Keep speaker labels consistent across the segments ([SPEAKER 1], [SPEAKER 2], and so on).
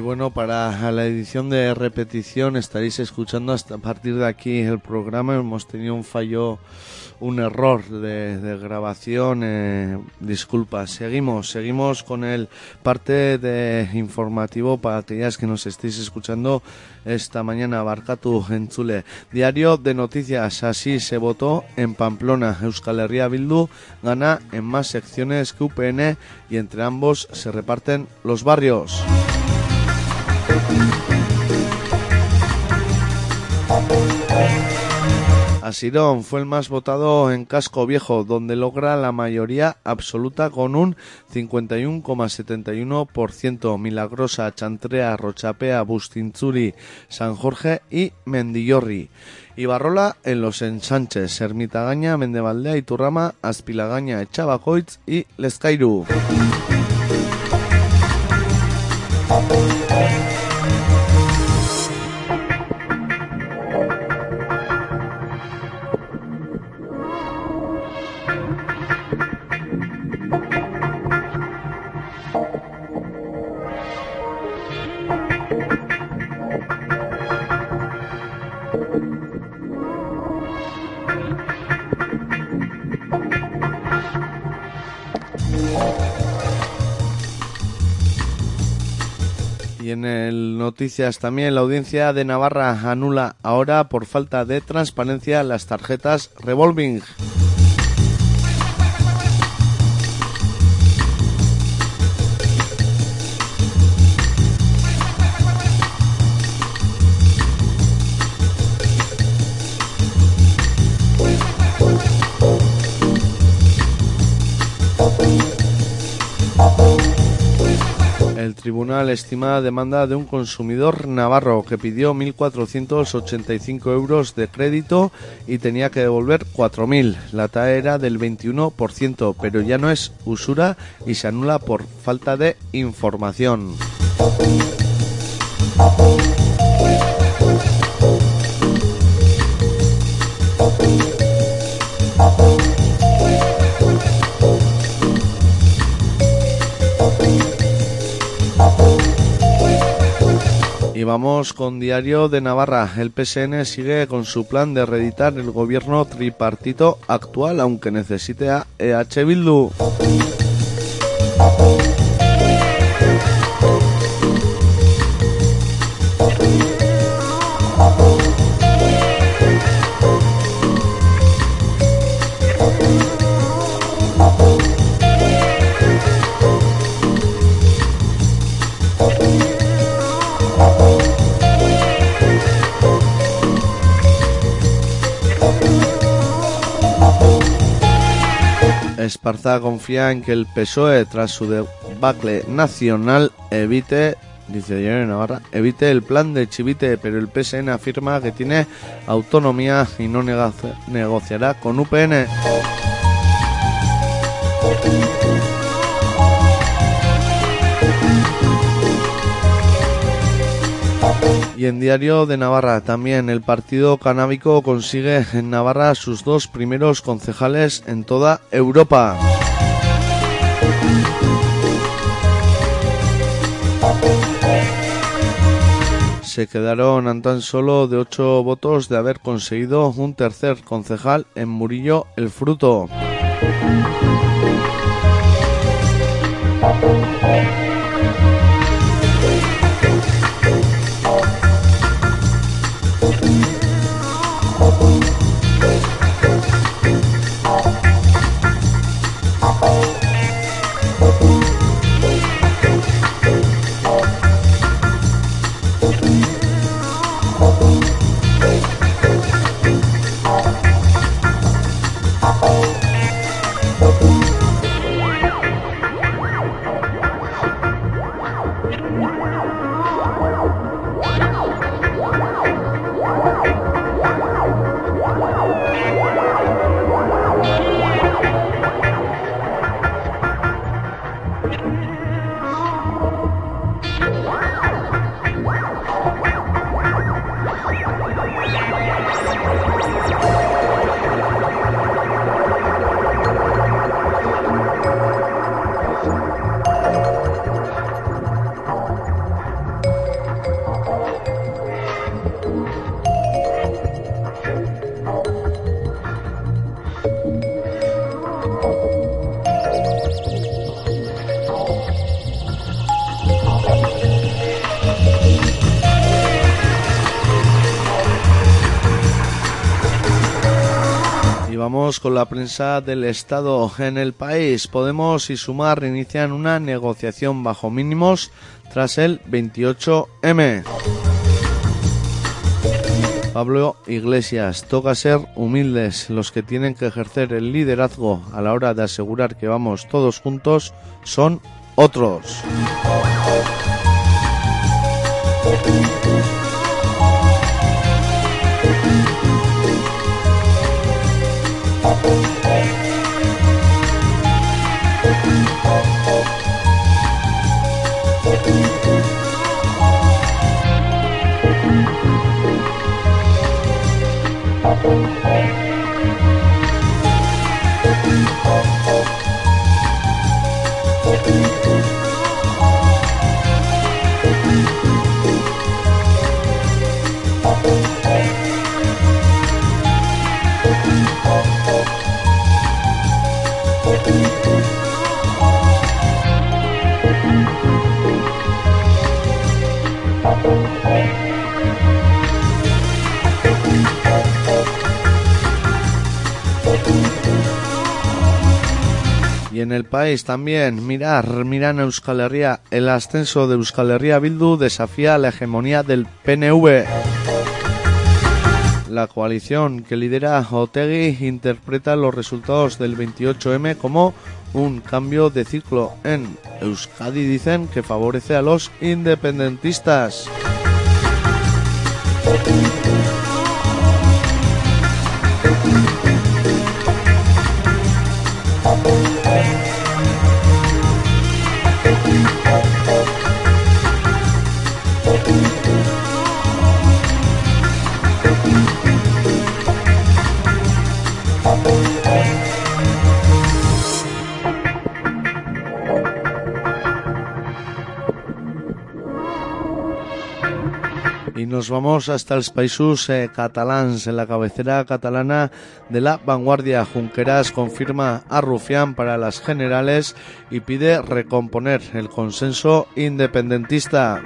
[SPEAKER 1] Y bueno, para la edición de repetición estaréis escuchando hasta partir de aquí el programa. Hemos tenido un fallo un error de, grabación. Eh, disculpa, seguimos, seguimos con el parte de informativo para aquellas que nos estéis escuchando esta mañana. Barcatu en Chule. Diario de noticias, así se votó en Pamplona. Euskal Herria Bildu gana en más secciones que UPN y entre ambos se reparten los barrios. Asirón fue el más votado en Casco Viejo, donde logra la mayoría absoluta con un 51,71%. Milagrosa, Chantrea, Rochapea, Bustinzuri, San Jorge y Mendillorri. Ibarrola en los ensanches, Ermitagaña, Mendevaldea, Iturrama, Aspilagaña, Echabacoitz y Lescairu. En el Noticias también la audiencia de Navarra anula ahora por falta de transparencia las tarjetas revolving. Tribunal estima demanda de un consumidor navarro que pidió 1.485 euros de crédito y tenía que devolver 4.000. La tasa era del 21%, pero ya no es usura y se anula por falta de información. Y vamos con Diario de Navarra. El PSN sigue con su plan de reeditar el gobierno tripartito actual, aunque necesite a EH Bildu. Esparza confía en que el PSOE, tras su debacle nacional, evite, dice Navarra, evite el plan de Chivite, pero el PSN afirma que tiene autonomía y no negociará con UPN. Y en Diario de Navarra también el partido canábico consigue en Navarra sus dos primeros concejales en toda Europa. se quedaron a tan solo de ocho votos de haber conseguido un tercer concejal en Murillo el Fruto. Con la prensa del Estado en el país. Podemos y Sumar inician una negociación bajo mínimos tras el 28M. Pablo Iglesias, toca ser humildes. Los que tienen que ejercer el liderazgo a la hora de asegurar que vamos todos juntos son otros. País también, mirar, miran Euskal Herria, el ascenso de Euskal Herria Bildu desafía la hegemonía del PNV. La coalición que lidera Otegi interpreta los resultados del 28M como un cambio de ciclo en Euskadi dicen que favorece a los independentistas. Nos vamos hasta los países eh, catalans, en la cabecera catalana de la vanguardia. Junqueras confirma a Rufián para las generales y pide recomponer el consenso independentista.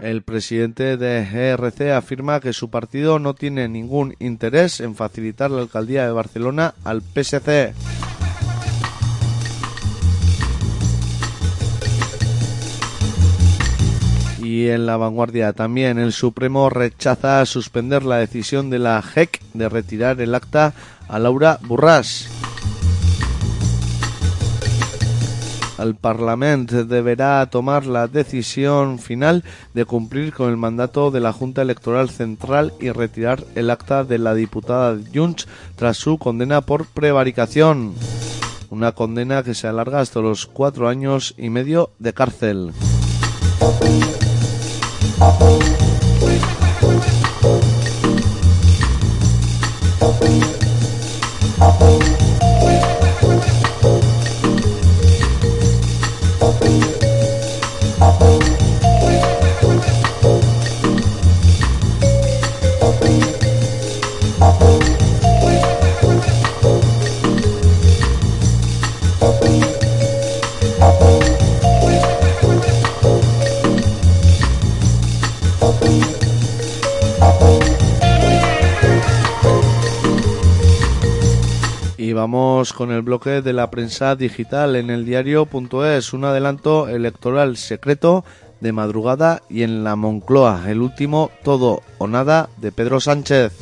[SPEAKER 1] El presidente de ERC afirma que su partido no tiene ningún interés en facilitar la alcaldía de Barcelona al PSC. Y en la vanguardia también el Supremo rechaza suspender la decisión de la JEC de retirar el acta a Laura Burras. El Parlamento deberá tomar la decisión final de cumplir con el mandato de la Junta Electoral Central y retirar el acta de la diputada Junts tras su condena por prevaricación. Una condena que se alarga hasta los cuatro años y medio de cárcel. Y vamos con el bloque de la prensa digital en el diario.es, un adelanto electoral secreto de madrugada y en la Moncloa, el último todo o nada de Pedro Sánchez.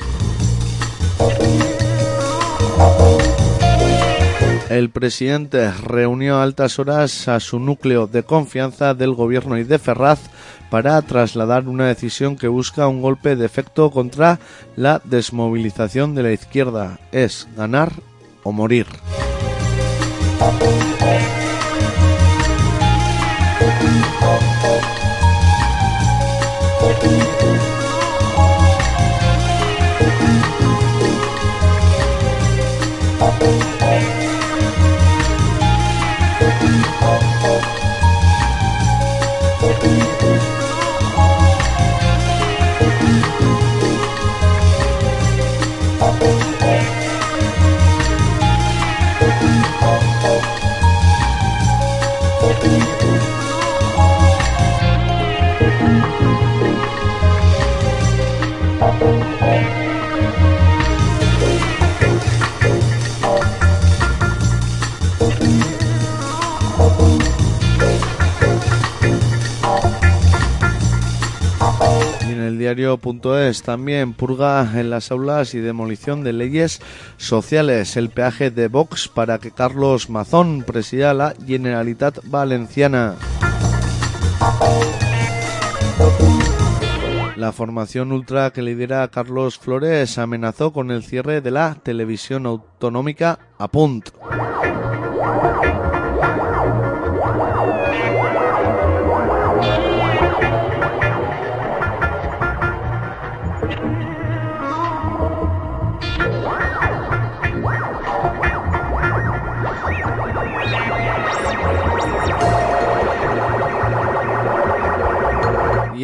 [SPEAKER 1] El presidente reunió a altas horas a su núcleo de confianza del gobierno y de Ferraz para trasladar una decisión que busca un golpe de efecto contra la desmovilización de la izquierda. Es ganar o morir. diario.es también purga en las aulas y demolición de leyes sociales. El peaje de Vox para que Carlos Mazón presida la Generalitat Valenciana. La formación ultra que lidera Carlos Flores amenazó con el cierre de la televisión autonómica Apunt.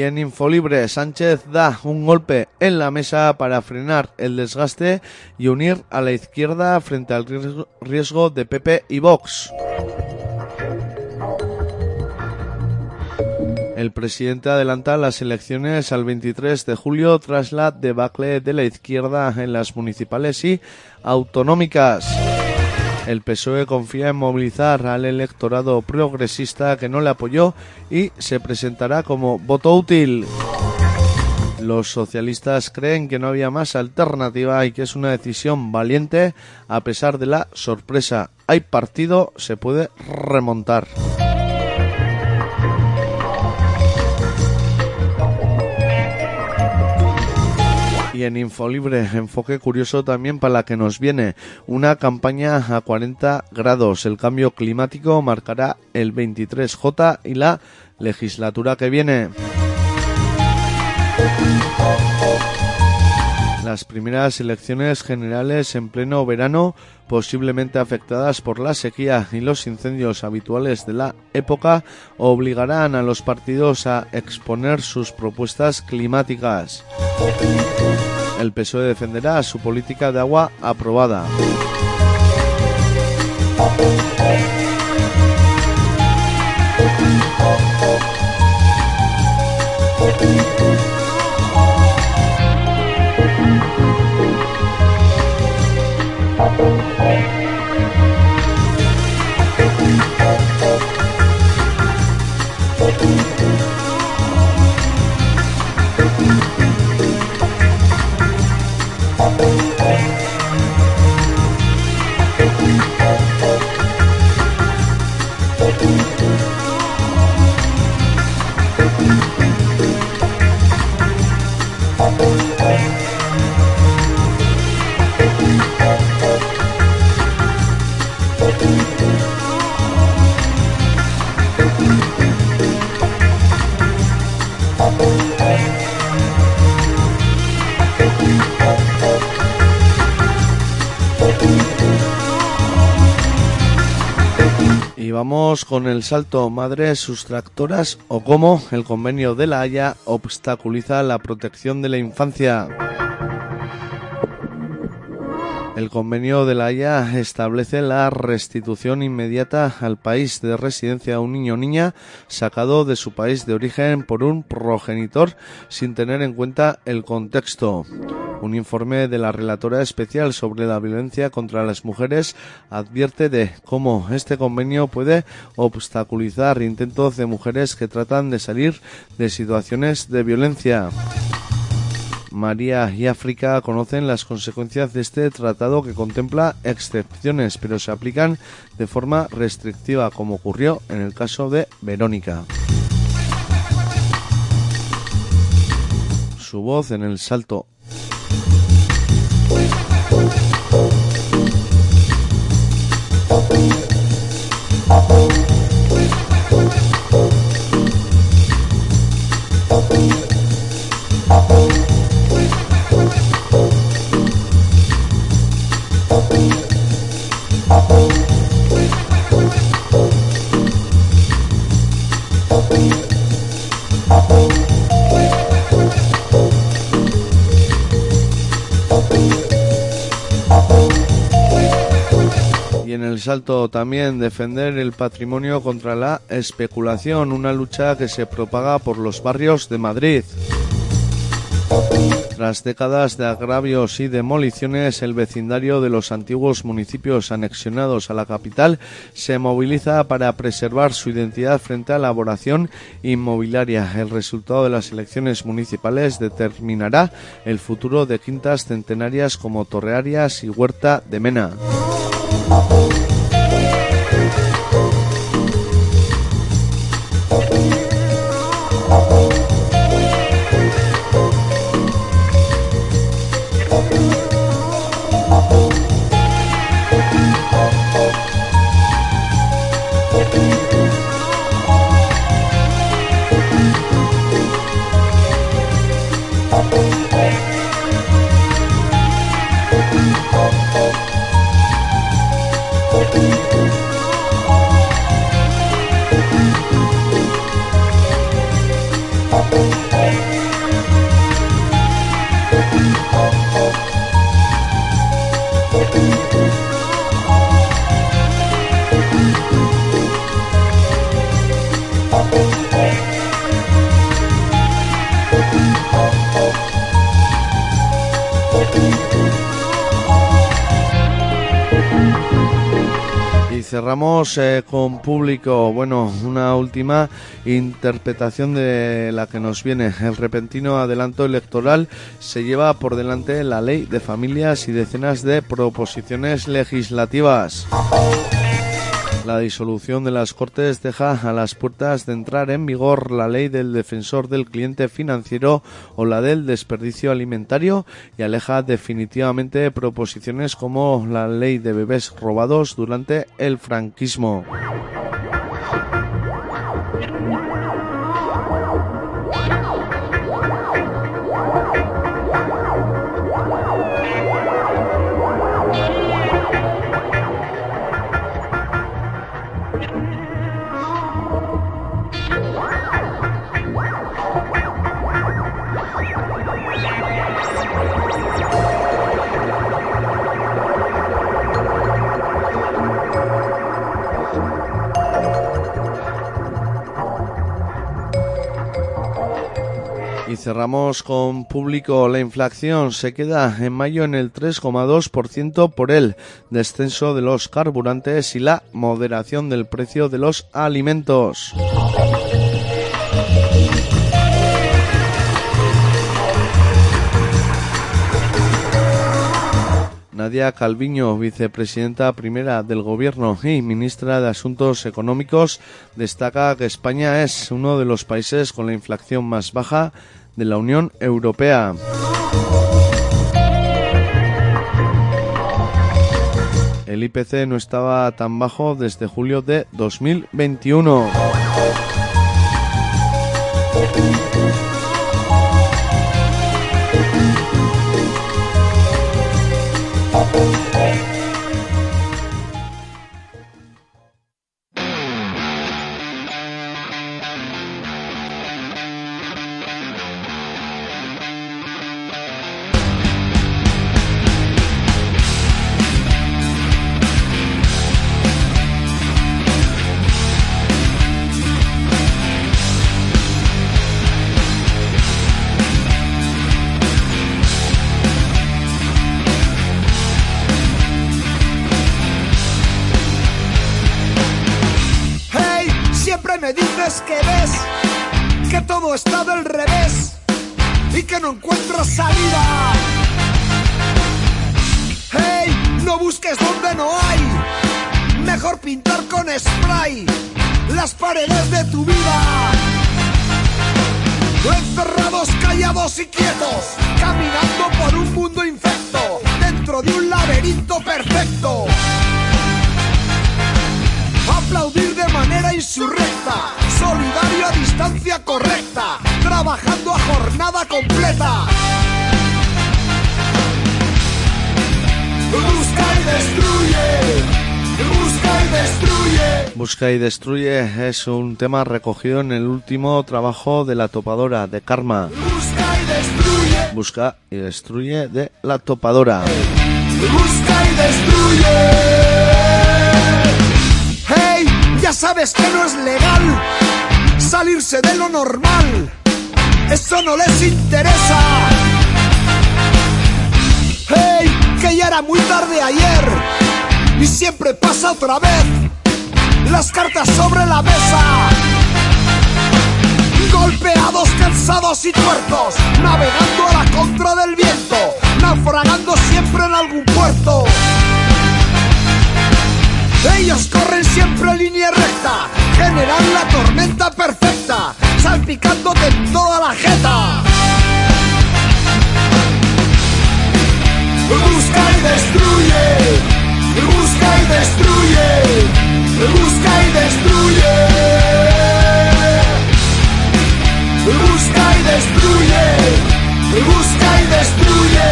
[SPEAKER 1] Y en Infolibre, Sánchez da un golpe en la mesa para frenar el desgaste y unir a la izquierda frente al riesgo de PP y Vox. El presidente adelanta las elecciones al 23 de julio tras la debacle de la izquierda en las municipales y autonómicas. El PSOE confía en movilizar al electorado progresista que no le apoyó y se presentará como voto útil. Los socialistas creen que no había más alternativa y que es una decisión valiente a pesar de la sorpresa. Hay partido, se puede remontar. Y en Infolibre, enfoque curioso también para la que nos viene. Una campaña a 40 grados. El cambio climático marcará el 23J y la legislatura que viene. Las primeras elecciones generales en pleno verano, posiblemente afectadas por la sequía y los incendios habituales de la época, obligarán a los partidos a exponer sus propuestas climáticas. El PSOE defenderá su política de agua aprobada. Con el salto madres sustractoras o cómo el convenio de la Haya obstaculiza la protección de la infancia. El convenio de la Haya establece la restitución inmediata al país de residencia a un niño o niña sacado de su país de origen por un progenitor sin tener en cuenta el contexto. Un informe de la relatora especial sobre la violencia contra las mujeres advierte de cómo este convenio puede obstaculizar intentos de mujeres que tratan de salir de situaciones de violencia. María y África conocen las consecuencias de este tratado que contempla excepciones, pero se aplican de forma restrictiva, como ocurrió en el caso de Verónica. Su voz en el salto salto también defender el patrimonio contra la especulación, una lucha que se propaga por los barrios de Madrid. Tras décadas de agravios y demoliciones, el vecindario de los antiguos municipios anexionados a la capital se moviliza para preservar su identidad frente a la elaboración inmobiliaria. El resultado de las elecciones municipales determinará el futuro de quintas centenarias como Torrearias y Huerta de Mena. Eh, con público. Bueno, una última interpretación de la que nos viene. El repentino adelanto electoral se lleva por delante la ley de familias y decenas de proposiciones legislativas. La disolución de las Cortes deja a las puertas de entrar en vigor la ley del defensor del cliente financiero o la del desperdicio alimentario y aleja definitivamente proposiciones como la ley de bebés robados durante el franquismo. Cerramos con público. La inflación se queda en mayo en el 3,2% por el descenso de los carburantes y la moderación del precio de los alimentos. Nadia Calviño, vicepresidenta primera del Gobierno y ministra de Asuntos Económicos, destaca que España es uno de los países con la inflación más baja de la Unión Europea. El IPC no estaba tan bajo desde julio de 2021. spray las paredes de tu vida. Encerrados, callados y
[SPEAKER 2] quietos, caminando por un mundo infecto, dentro de un laberinto perfecto. Aplaudir de manera insurrecta, solidario a distancia correcta, trabajando a jornada completa. Busca y
[SPEAKER 1] y destruye es un tema recogido en el último trabajo de la topadora de Karma. Busca y destruye. Busca y destruye de la topadora. Busca y destruye.
[SPEAKER 2] Hey, ya sabes que no es legal salirse de lo normal. Eso no les interesa. Hey, que ya era muy tarde ayer y siempre pasa otra vez. Las cartas sobre la mesa. Golpeados, cansados y tuertos, navegando a la contra del viento, naufragando siempre en algún puerto. Ellos corren siempre en línea recta, generan la tormenta perfecta, salpicándote en toda la jeta. Busca y destruye, busca y destruye, busca y destruye. Busca y destruye, busca y destruye,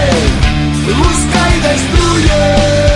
[SPEAKER 2] busca y destruye.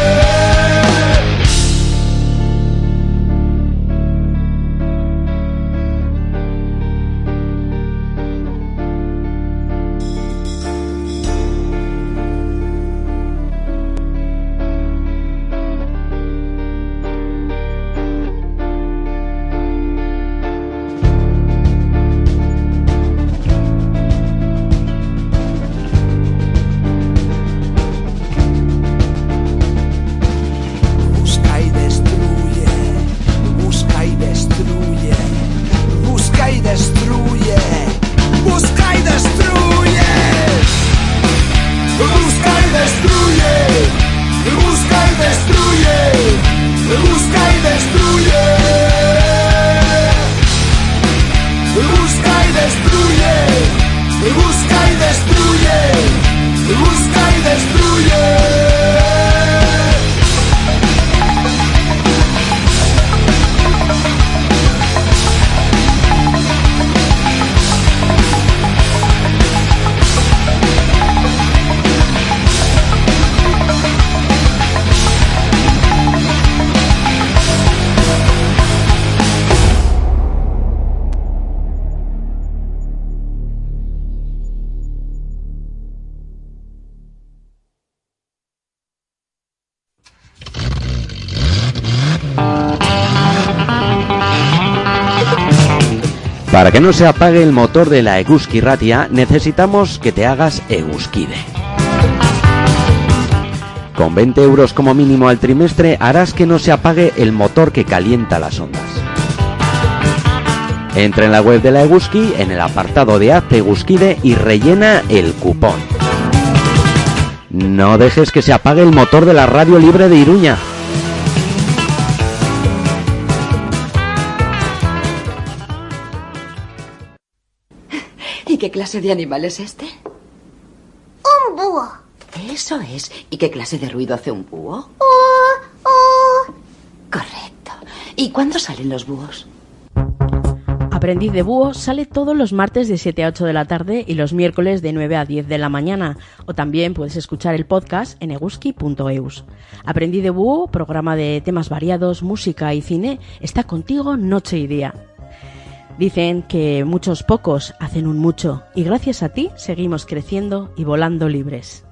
[SPEAKER 3] Para que no se apague el motor de la Eguski Ratia, necesitamos que te hagas Eguskide. Con 20 euros como mínimo al trimestre harás que no se apague el motor que calienta las ondas. Entra en la web de la Eguski, en el apartado de Hazte Eguskide y rellena el cupón. No dejes que se apague el motor de la radio libre de Iruña.
[SPEAKER 4] Clase de animal es este?
[SPEAKER 5] Un búho.
[SPEAKER 4] Eso es. ¿Y qué clase de ruido hace un búho?
[SPEAKER 5] Uh, uh.
[SPEAKER 4] Correcto. ¿Y cuándo salen los búhos?
[SPEAKER 6] Aprendiz de Búho sale todos los martes de 7 a 8 de la tarde y los miércoles de 9 a 10 de la mañana. O también puedes escuchar el podcast en eguski.eus. Aprendiz de Búho, programa de temas variados, música y cine, está contigo noche y día. Dicen que muchos pocos hacen un mucho y gracias a ti seguimos creciendo y volando libres.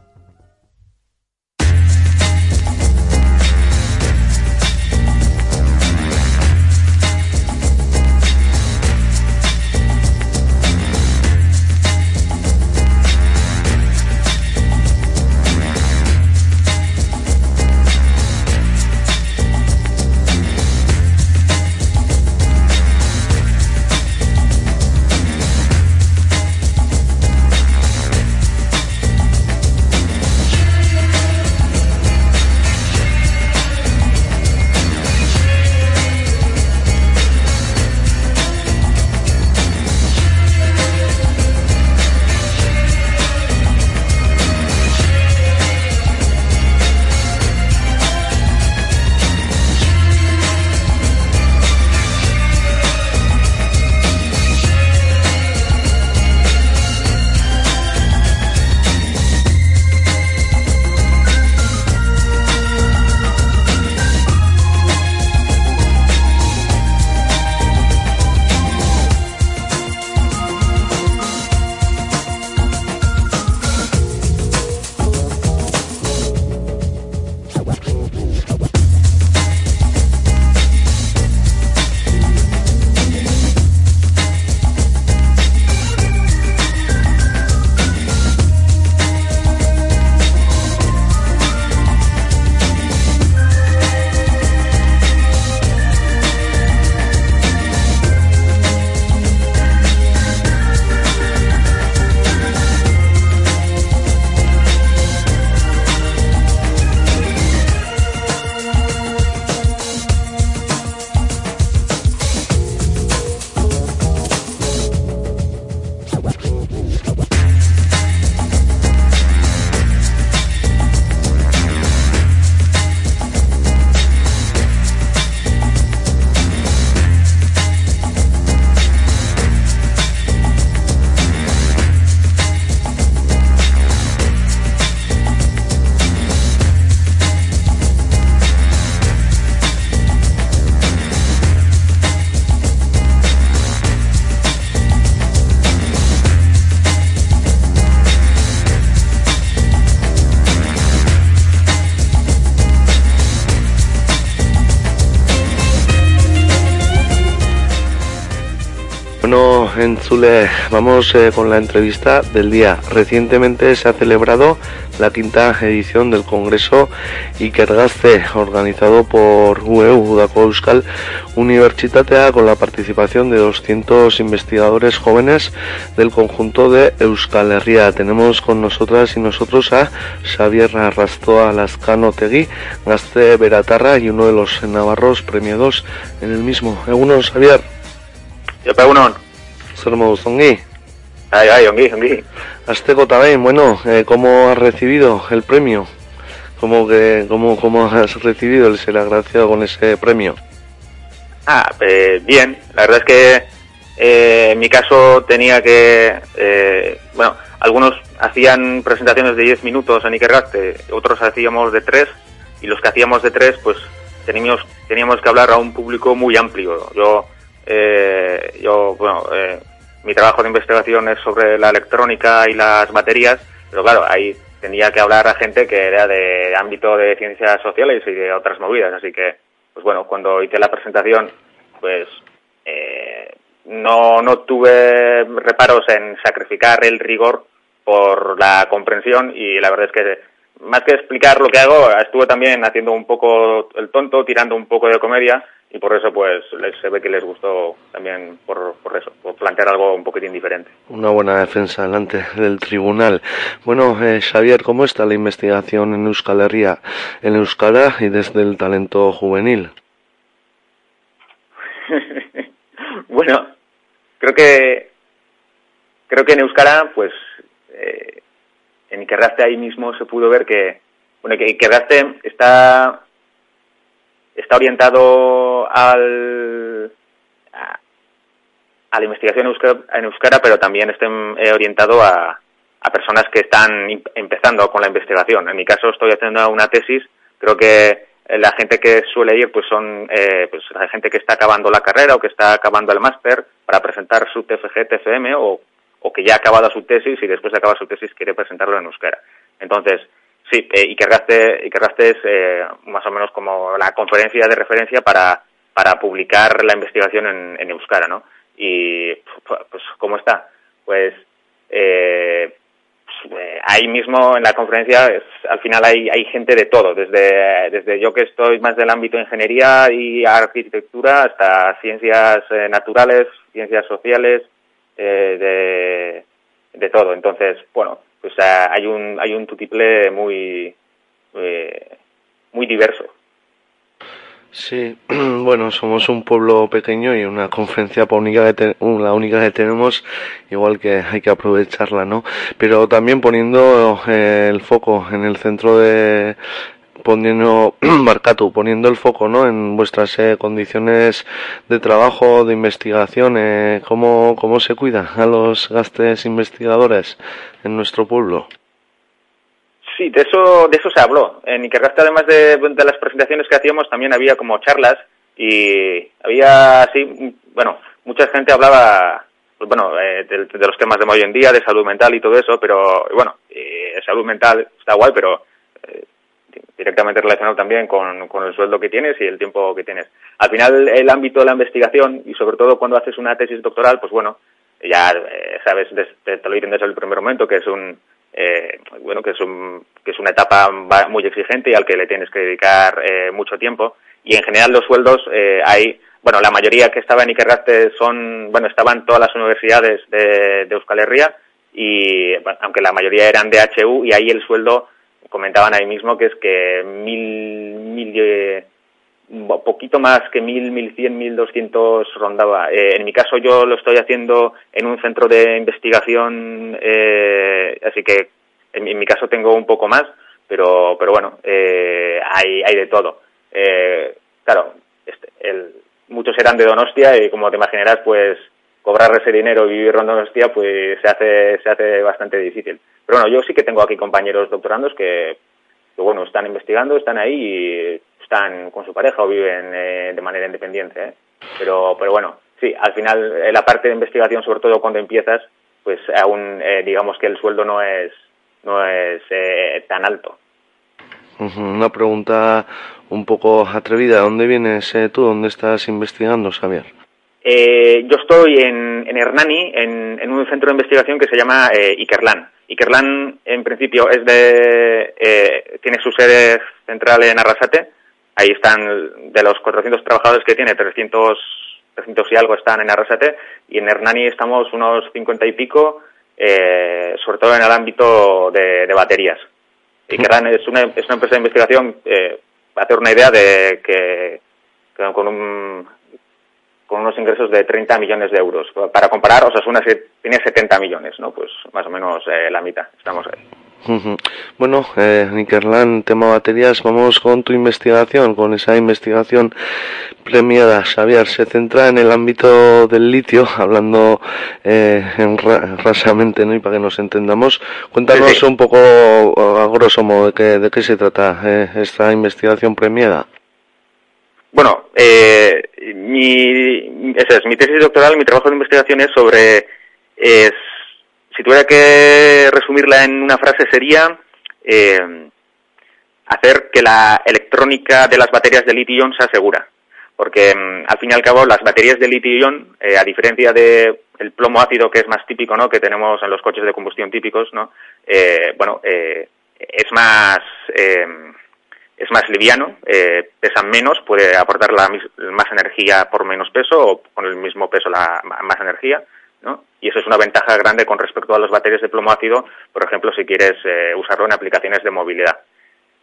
[SPEAKER 1] Bueno, en Zule, vamos eh, con la entrevista del día. Recientemente se ha celebrado la quinta edición del Congreso Ikergazte, organizado por UEU Udako Euskal Universitatea, con la participación de 200 investigadores jóvenes del conjunto de Euskal Herria. Tenemos con nosotras y nosotros a Xavier Arrastoa Lascano Tegui, Gaste Beratarra y uno de los navarros premiados en el mismo. Egunon, Xavier.
[SPEAKER 7] Jope, egunon.
[SPEAKER 1] Zer moduz, ongi?
[SPEAKER 7] Bai, bai, ongi, ongi.
[SPEAKER 1] Azteko también, bueno, eh, ¿cómo has recibido el premio? ¿Cómo, que, cómo, ¿Cómo has recibido el ser agraciado con ese premio?
[SPEAKER 7] Ah, eh, bien. La verdad es que eh, en mi caso tenía que... Eh, bueno, algunos hacían presentaciones de 10 minutos en Ikergaste, otros hacíamos de 3, y los que hacíamos de 3, pues teníamos, teníamos que hablar a un público muy amplio. Yo eh, yo, bueno, eh, mi trabajo de investigación es sobre la electrónica y las baterías, pero claro, ahí tenía que hablar a gente que era de ámbito de ciencias sociales y de otras movidas, así que, pues bueno, cuando hice la presentación, pues eh, no, no tuve reparos en sacrificar el rigor por la comprensión y la verdad es que más que explicar lo que hago, estuve también haciendo un poco el tonto, tirando un poco de comedia y por eso pues les, se ve que les gustó también por, por eso, por plantear algo un poquitín diferente.
[SPEAKER 1] Una buena defensa delante del tribunal. Bueno, eh, Xavier, ¿cómo está la investigación en Euskal Herria, en Euskara y desde el talento juvenil?
[SPEAKER 7] bueno, creo que creo que en Euskara, pues eh, en Ikerraste ahí mismo se pudo ver que bueno que Ikerraste está está orientado al, a, la investigación en euskera, en euskera, pero también está eh, orientado a, a personas que están empezando con la investigación. En mi caso estoy haciendo una tesis, creo que la gente que suele ir pues son eh, pues la gente que está acabando la carrera o que está acabando el máster para presentar su TFG, TFM o, o que ya ha acabado su tesis y después de acabar su tesis quiere presentarlo en euskera. Entonces, Sí, eh, Ikergaste, Ikergaste es eh, más o menos como la conferencia de referencia para, para publicar la investigación en, en Euskara, ¿no? Y, pues, ¿cómo está? Pues, eh, eh, ahí mismo en la conferencia es, al final hay, hay gente de todo, desde, desde yo que estoy más del ámbito de ingeniería y arquitectura hasta ciencias eh, naturales, ciencias sociales, eh, de, de todo. Entonces, bueno, pues hay un hay un tutiple muy eh, muy diverso.
[SPEAKER 1] Sí, bueno, somos un pueblo pequeño y una conferencia única que la única que tenemos, igual que hay que aprovecharla, ¿no? Pero también poniendo eh, el foco en el centro de poniendo Marcatu, poniendo el foco ¿no? en vuestras eh, condiciones de trabajo, de investigación, eh, ¿cómo, ¿cómo se cuida a los gastes investigadores en nuestro pueblo?
[SPEAKER 7] Sí, de eso, de eso se habló. En Ikergaste, además de, las presentaciones que hacíamos, también había como charlas y había, sí, bueno, mucha gente hablaba, pues bueno, eh, de, de, los temas de hoy en día, de salud mental y todo eso, pero bueno, eh, salud mental está guay, pero directamente relacionado también con, el sueldo que tienes y el tiempo que tienes. Al final, el ámbito de la investigación y sobre todo cuando haces una tesis doctoral, pues bueno, ya eh, sabes, te, te lo dicen desde el primer momento que es un, eh, bueno, que es un, que es una etapa muy exigente y al que le tienes que dedicar eh, mucho tiempo. Y en general los sueldos eh, hay, bueno, la mayoría que estaba en Ikergaste son, bueno, estaban todas las universidades de, Euskal Herria y, aunque la mayoría eran de HU y ahí el sueldo comentaban ahí mismo que es que mil, mil eh, poquito más que mil, mil cien, mil doscientos rondaba. Eh, en mi caso yo lo estoy haciendo en un centro de investigación, eh, así que en, mi caso tengo un poco más, pero, pero bueno, eh, hay, hay de todo. Eh, claro, este, el, muchos eran de Donostia y como te imaginarás, pues cobrar ese dinero y vivir en Donostia, pues se hace, se hace bastante difícil. Pero bueno, yo sí que tengo aquí compañeros doctorandos que, que bueno, están investigando, están ahí y están con su pareja o viven eh, de manera independiente. ¿eh? Pero, pero bueno, sí, al final eh, la parte de investigación, sobre todo cuando empiezas, pues aún eh, digamos que el sueldo no es, no es eh, tan alto.
[SPEAKER 1] Una pregunta un poco atrevida. ¿Dónde vienes tú? ¿Dónde estás investigando, Xavier?
[SPEAKER 7] Eh, yo estoy en, en Hernani, en, un centro de investigación que se llama Ikerlan. Ikerlan, en principio, es de, eh, tiene su sede central en Arrasate. Ahí están, de los 400 trabajadores que tiene, 300, 300 y algo están en Arrasate. Y en Hernani estamos unos 50 y pico, eh, sobre todo en el ámbito de, de baterías. Ikerlan es una, es una empresa de investigación, eh, para hacer una idea de que, que con un con unos ingresos de 30 millones de euros. Para comparar, Osasuna tiene 70 millones, ¿no? Pues más o menos eh, la mitad, estamos ahí.
[SPEAKER 1] Bueno, eh, Nikerlan, tema baterías, vamos con tu investigación, con esa investigación premiada. Xavier, se centra en el ámbito del litio, hablando eh, en rasamente, ¿no? Y para que nos entendamos, cuéntanos un poco, a grosso modo, de qué, de qué se trata eh, esta investigación premiada.
[SPEAKER 7] Bueno, eh, mi, esa es mi tesis doctoral, mi trabajo de investigación es sobre, es, si tuviera que resumirla en una frase sería eh, hacer que la electrónica de las baterías de litio-ion sea segura. Porque mm, al fin y al cabo las baterías de litio-ion, eh, a diferencia de el plomo ácido que es más típico, ¿no? Que tenemos en los coches de combustión típicos, ¿no? Eh, bueno, eh, es más eh, es más liviano, eh, pesa menos, puede aportar la, más energía por menos peso o con el mismo peso la más energía, ¿no? Y eso es una ventaja grande con respecto a los baterías de plomo ácido, por ejemplo, si quieres eh, usarlo en aplicaciones de movilidad.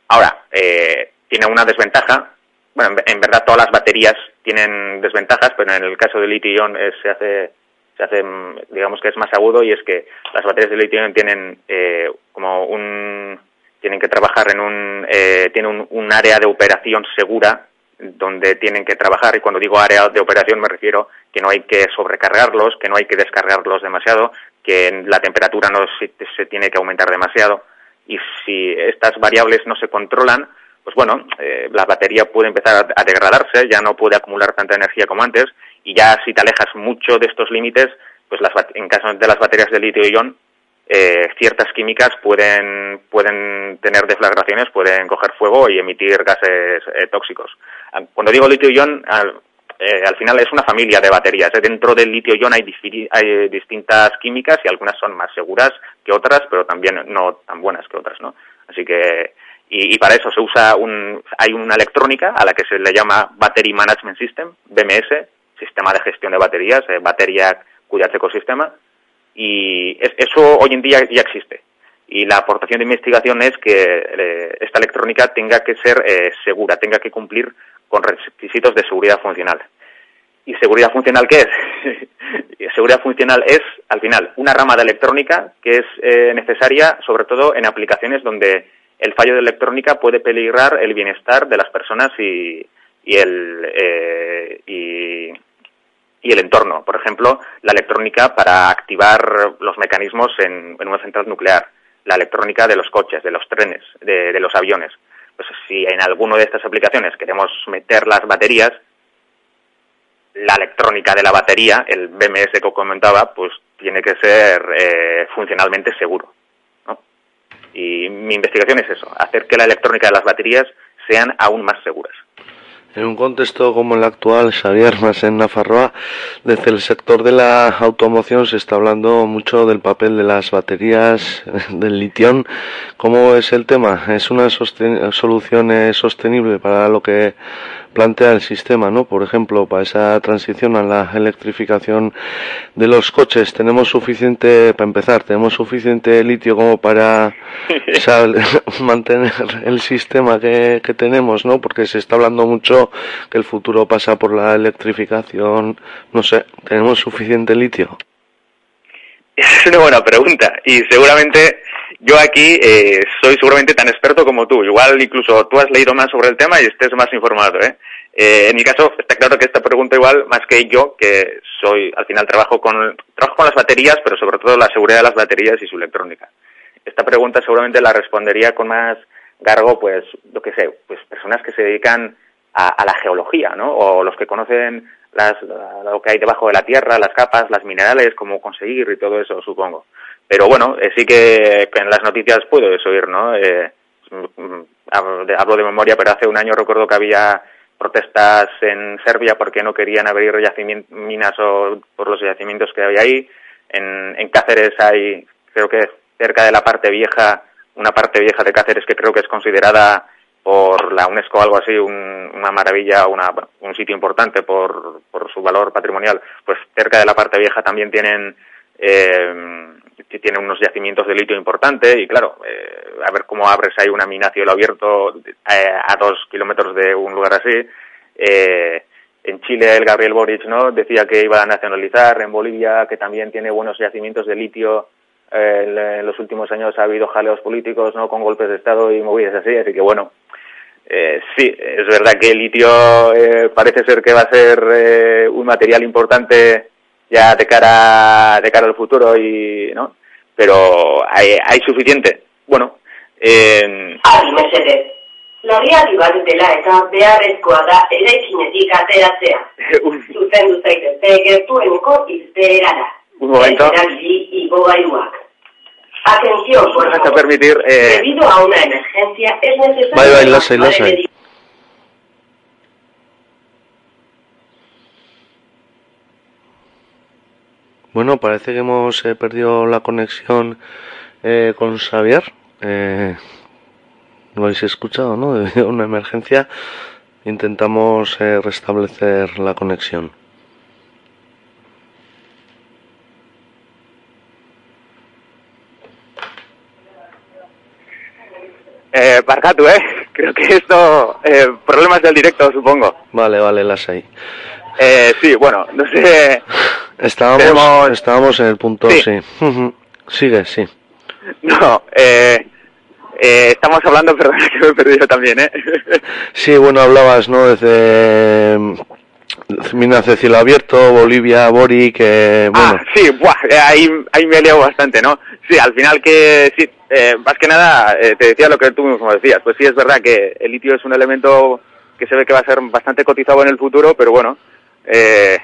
[SPEAKER 7] Ahora, eh, tiene una desventaja, bueno, en, verdad todas las baterías tienen desventajas, pero en el caso del litio-ion se hace se hace, digamos que es más agudo y es que las baterías de litio-ion tienen eh, como un tienen que trabajar en un, eh, tienen un, área de operación segura donde tienen que trabajar. Y cuando digo área de operación me refiero que no hay que sobrecargarlos, que no hay que descargarlos demasiado, que la temperatura no se, tiene que aumentar demasiado. Y si estas variables no se controlan, pues bueno, eh, la batería puede empezar a, degradarse, ya no puede acumular tanta energía como antes. Y ya si te alejas mucho de estos límites, pues las, en caso de las baterías de litio-ion eh, ciertas químicas pueden, pueden tener deflagraciones, pueden coger fuego y emitir gases eh, tóxicos. Ah, cuando digo litio-ion, al, eh, al, final es una familia de baterías. Dentro del litio-ion hay, hay, distintas químicas y algunas son más seguras que otras, pero también no tan buenas que otras, ¿no? Así que, y, y para eso se usa un, hay una electrónica a la que se le llama Battery Management System, BMS, sistema de gestión de baterías, batería cuya ecosistema, y eso hoy en día ya existe. Y la aportación de investigación es que eh, esta electrónica tenga que ser eh, segura, tenga que cumplir con requisitos de seguridad funcional. ¿Y seguridad funcional qué es? seguridad funcional es, al final, una rama de electrónica que es eh, necesaria, sobre todo en aplicaciones donde el fallo de electrónica puede peligrar el bienestar de las personas y, y el, y, y el entorno. Por ejemplo, la electrónica para activar los mecanismos en, una central nuclear, la electrónica de los coches, de los trenes, de, los aviones. Pues si en alguna de estas aplicaciones queremos meter las baterías, la electrónica de la batería, el BMS que comentaba, pues tiene que ser eh, funcionalmente seguro. Y mi investigación es eso, hacer que la electrónica de las baterías sean aún más seguras.
[SPEAKER 1] En un contexto como el actual, Xavier, más en Nafarroa, desde el sector de la automoción se está hablando mucho del papel de las baterías, del litión. ¿Cómo es el tema? ¿Es una solución eh, sostenible para lo que plantea el sistema, ¿no? Por ejemplo, para esa transición a la electrificación de los coches, tenemos suficiente, para empezar, tenemos suficiente litio como para mantener el sistema que, que tenemos, ¿no? Porque se está hablando mucho que el futuro pasa por la electrificación, no sé, ¿tenemos suficiente litio?
[SPEAKER 7] Es una buena pregunta y seguramente yo aquí eh, soy seguramente tan experto como tú. Igual incluso tú has leído más sobre el tema y estés más informado. ¿eh? Eh, en mi caso está claro que esta pregunta igual más que yo, que soy al final trabajo con trabajo con las baterías, pero sobre todo la seguridad de las baterías y su electrónica. Esta pregunta seguramente la respondería con más gargo, pues lo que sé, pues personas que se dedican a, la geología, ¿no? O los que conocen las, lo que hay debajo de la tierra, las capas, las minerales, cómo conseguir y todo eso, supongo. Pero bueno, eh, sí que, en las noticias puedo oír, ¿no? Eh, mm, hablo de memoria, pero hace un año recuerdo que había protestas en Serbia porque no querían abrir minas o por los yacimientos que había ahí. En, en Cáceres hay, creo que cerca de la parte vieja, una parte vieja de Cáceres que creo que es considerada por la UNESCO algo así una maravilla, una, un sitio importante por, por su valor patrimonial, pues cerca de la parte vieja también tienen eh, tienen unos yacimientos de litio importante y claro, eh, a ver cómo abres ahí una mina a cielo abierto eh, a dos kilómetros de un lugar así. Eh, en Chile el Gabriel Boric no decía que iba a nacionalizar, en Bolivia que también tiene buenos yacimientos de litio eh, en los últimos años ha habido jaleos políticos, ¿no? Con golpes de Estado y movidas así, así que bueno, eh, sí, es verdad que el litio eh, parece ser que va a ser eh, un material importante ya de cara de cara al futuro y no, pero hay, hay suficiente. Bueno, eh,
[SPEAKER 8] mesedez, larrialdi dela eta beharrezkoa da eraikinetik ateratzea. Zuzendu zaitezte gertueneko izbeerara.
[SPEAKER 7] Un momento.
[SPEAKER 8] Atención, por
[SPEAKER 7] Vas a
[SPEAKER 8] favor.
[SPEAKER 7] permitir eh,
[SPEAKER 8] Debido a una emergencia, es necesario...
[SPEAKER 1] Lasai,
[SPEAKER 8] actúe
[SPEAKER 1] lasai.
[SPEAKER 8] de
[SPEAKER 1] Bueno, parece que hemos eh, perdido la conexión eh, con Xavier. Eh, lo habéis escuchado, ¿no? Debido a una emergencia intentamos eh, restablecer la conexión.
[SPEAKER 7] Eh, Barcatu, ¿eh? Creo que esto, eh, problemas del directo, supongo.
[SPEAKER 1] Vale, vale, las hay.
[SPEAKER 7] Eh, sí, bueno, no sé,
[SPEAKER 1] Estábamos,
[SPEAKER 7] Tenemos-
[SPEAKER 1] estábamos en el punto,
[SPEAKER 7] Sí.
[SPEAKER 1] Sigue, sí.
[SPEAKER 7] no, eh, eh, estamos hablando, perdona que me he perdido también, ¿eh?
[SPEAKER 1] Sí, bueno, hablabas, ¿no? Desde mm, minas de cielo abierto, Bolivia, Boric, que, bueno,
[SPEAKER 7] Ah, sí, buah, eh, ahí, ahí me he liado bastante, ¿no? Sí, al final que, sí, eh, más que nada, eh, te decía lo que tú mismo decías, pues sí es verdad que el litio es un elemento que se ve que va a ser bastante cotizado en el futuro, pero bueno, eh,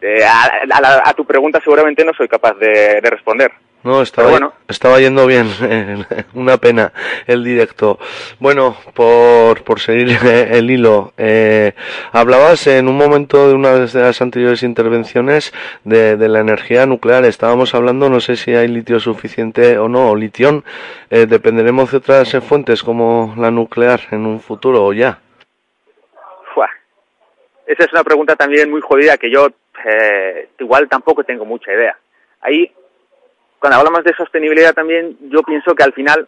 [SPEAKER 7] eh, a, a a tu pregunta seguramente no soy capaz de responder.
[SPEAKER 1] No, estaba,
[SPEAKER 7] bueno.
[SPEAKER 1] estaba yendo bien, una pena el directo. Bueno, por, por seguir el hilo, eh, hablabas en un momento de una de las anteriores intervenciones de, de la energía nuclear, estábamos hablando, no sé si hay litio suficiente o no, o litión, eh, dependeremos de otras fuentes como la nuclear en un futuro o ya.
[SPEAKER 7] Fua. Esa es una pregunta también muy jodida que yo eh, igual tampoco tengo mucha idea. Ahí, cuando hablamos de sostenibilidad también, yo pienso que al final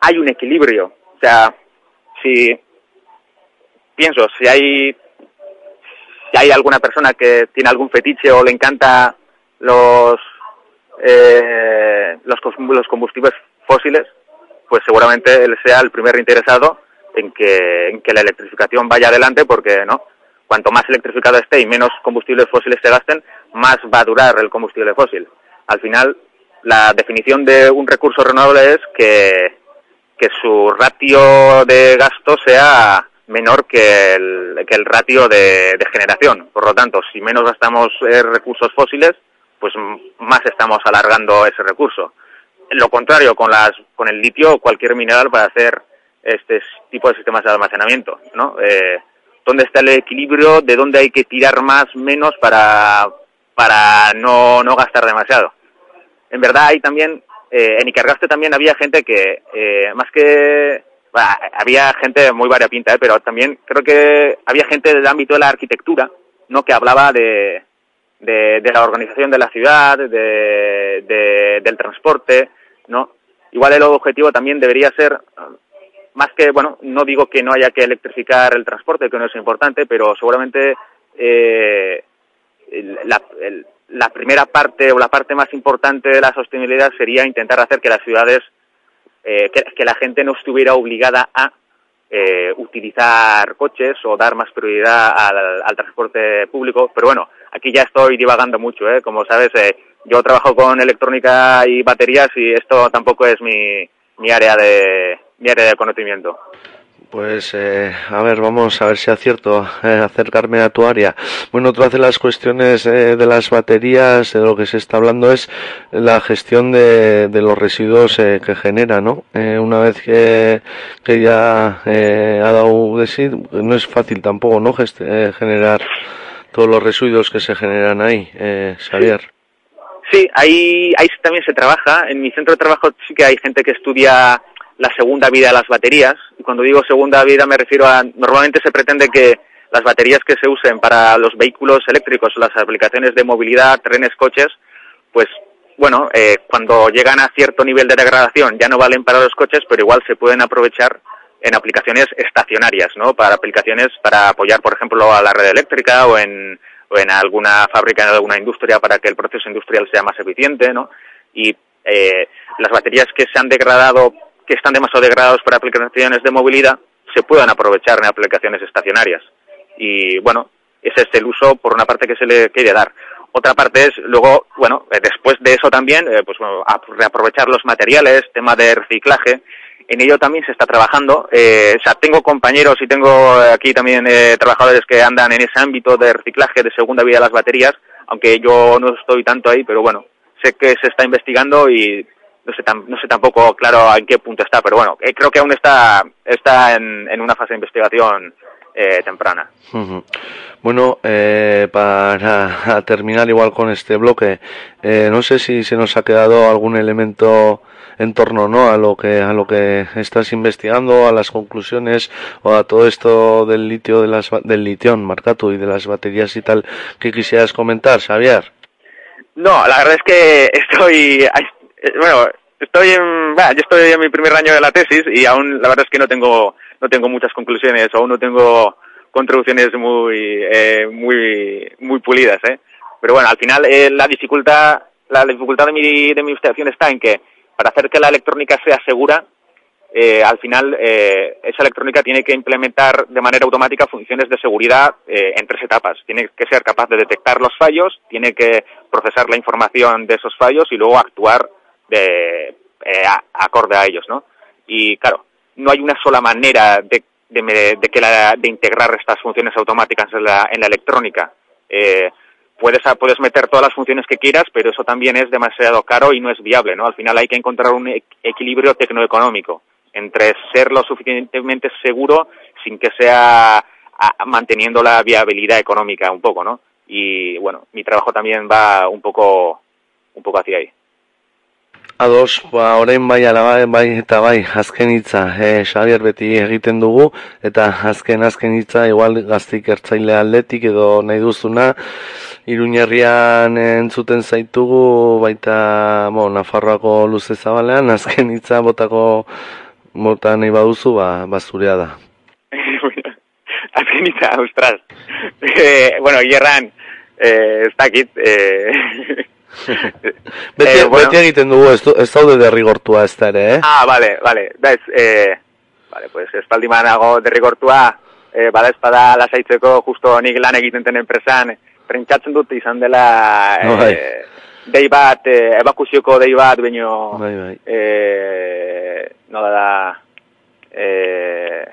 [SPEAKER 7] hay un equilibrio. O sea, si pienso, si hay si hay alguna persona que tiene algún fetiche o le encanta los eh, los, los combustibles fósiles, pues seguramente él sea el primer interesado en que, en que la electrificación vaya adelante porque no cuanto más electrificado esté y menos combustibles fósiles se gasten, más va a durar el combustible fósil. Al final, la definición de un recurso renovable es que, que su ratio de gasto sea menor que el, que el ratio de, de generación. Por lo tanto, si menos gastamos eh, recursos fósiles, pues más estamos alargando ese recurso. Lo contrario, con, las, con el litio o cualquier mineral para hacer este tipo de sistemas de almacenamiento, ¿no? Eh, ¿Dónde está el equilibrio de dónde hay que tirar más, menos para, para no, no gastar demasiado? En verdad, hay también, eh, en Icargaste también había gente que, eh, más que, bah, había gente muy variopinta, ¿eh? pero también creo que había gente del ámbito de la arquitectura, ¿no? Que hablaba de, de, de la organización de la ciudad, de, de- del transporte, ¿no? Igual el objetivo también debería ser, más que, bueno, no digo que no haya que electrificar el transporte, que no es importante, pero seguramente eh, la, el- la primera parte o la parte más importante de la sostenibilidad sería intentar hacer que las ciudades, eh, que, la gente no estuviera obligada a eh, utilizar coches o dar más prioridad al, al transporte público. Pero bueno, aquí ya estoy divagando mucho, ¿eh? Como sabes, eh, yo trabajo con electrónica y baterías y esto tampoco es mi, mi área de mi área de conocimiento.
[SPEAKER 1] Pues eh, a ver, vamos a ver si acierto eh, acercarme a tu área. Bueno, otra de las cuestiones eh, de las baterías, de lo que se está hablando es la gestión de, de los residuos eh, que genera, ¿no? Eh, una vez que, que ya eh, ha dado de sí, no es fácil tampoco, ¿no? Gest generar todos los residuos que se generan ahí, Xavier.
[SPEAKER 7] Sí, ahí, ahí también se trabaja. En mi centro de trabajo sí que hay gente que estudia la segunda vida de las baterías. Y cuando digo segunda vida me refiero a, normalmente se pretende que las baterías que se usen para los vehículos eléctricos las aplicaciones de movilidad, trenes, coches, pues bueno, eh, cuando llegan a cierto nivel de degradación ya no valen para los coches, pero igual se pueden aprovechar en aplicaciones estacionarias, ¿no? Para aplicaciones para apoyar, por ejemplo, a la red eléctrica o en, o en alguna fábrica, en alguna industria para que el proceso industrial sea más eficiente, ¿no? Y eh, las baterías que se han degradado que están demasiado degradados para aplicaciones de movilidad se puedan aprovechar en aplicaciones estacionarias. Y bueno, ese es el uso por una parte que se le quiere dar. Otra parte es luego, bueno, eh, después de eso también, eh, pues bueno, reaprovechar los materiales, tema de reciclaje. En ello también se está trabajando. Eh, o sea, tengo compañeros y tengo aquí también eh, trabajadores que andan en ese ámbito de reciclaje, de segunda vida de las baterías, aunque yo no estoy tanto ahí, pero bueno, sé que se está investigando y no sé, tam, no sé tampoco claro en qué punto está, pero bueno, eh, creo que aún está, está en, en una fase de investigación eh, temprana.
[SPEAKER 1] Uh -huh. Bueno, eh, para terminar igual con este bloque, eh, no sé si se nos ha quedado algún elemento en torno ¿no? a lo que a lo que estás investigando, a las conclusiones o a todo esto del litio de las del litión, Marcato y de las baterías y tal que quisieras comentar, Xavier.
[SPEAKER 7] No, la verdad es que estoy bueno, estoy en, bueno, yo estoy en mi primer año de la tesis y aún la verdad es que no tengo no tengo muchas conclusiones, aún no tengo contribuciones muy eh, muy muy pulidas, ¿eh? Pero bueno, al final eh, la dificultad la dificultad de mi de mi investigación está en que para hacer que la electrónica sea segura, eh, al final eh, esa electrónica tiene que implementar de manera automática funciones de seguridad eh, en tres etapas. Tiene que ser capaz de detectar los fallos, tiene que procesar la información de esos fallos y luego actuar de, eh, acorde a ellos, ¿no? Y claro, no hay una sola manera de, de, de que la, de integrar estas funciones automáticas en la, en la electrónica. Eh, puedes, puedes meter todas las funciones que quieras, pero eso también es demasiado caro y no es viable, ¿no? Al final hay que encontrar un equilibrio tecnoeconómico entre ser lo suficientemente seguro sin que sea manteniendo la viabilidad económica un poco, ¿no? Y bueno, mi trabajo también va un poco un poco hacia ahí.
[SPEAKER 1] Ados, ba, orain bai alaba, bai eta bai, azken hitza, e, Xavier beti egiten dugu, eta azken azken hitza, igual gaztik ertzaile aldetik edo nahi duzuna, Iruñerrian entzuten zaitugu, baita, bo, Nafarroako luze zabalean, azken hitza botako bota nahi baduzu, ba, bazurea da.
[SPEAKER 7] azken hitza, ostras. Eh, bueno, hierran, eh, ez dakit, eh,
[SPEAKER 1] beti, eh, bueno. beti egiten dugu, ez, ez daude derrigortua ez da ere, eh?
[SPEAKER 7] Ah, vale, vale. Bez, eh, vale, pues espaldi manago derrigortua, eh, bada espada lasaitzeko justo nik lan egiten den enpresan, prentsatzen dut izan dela eh, bai. dei bat, eh, ebakuzioko dei bat, baino,
[SPEAKER 1] bai, bai.
[SPEAKER 7] eh, nola da, eh,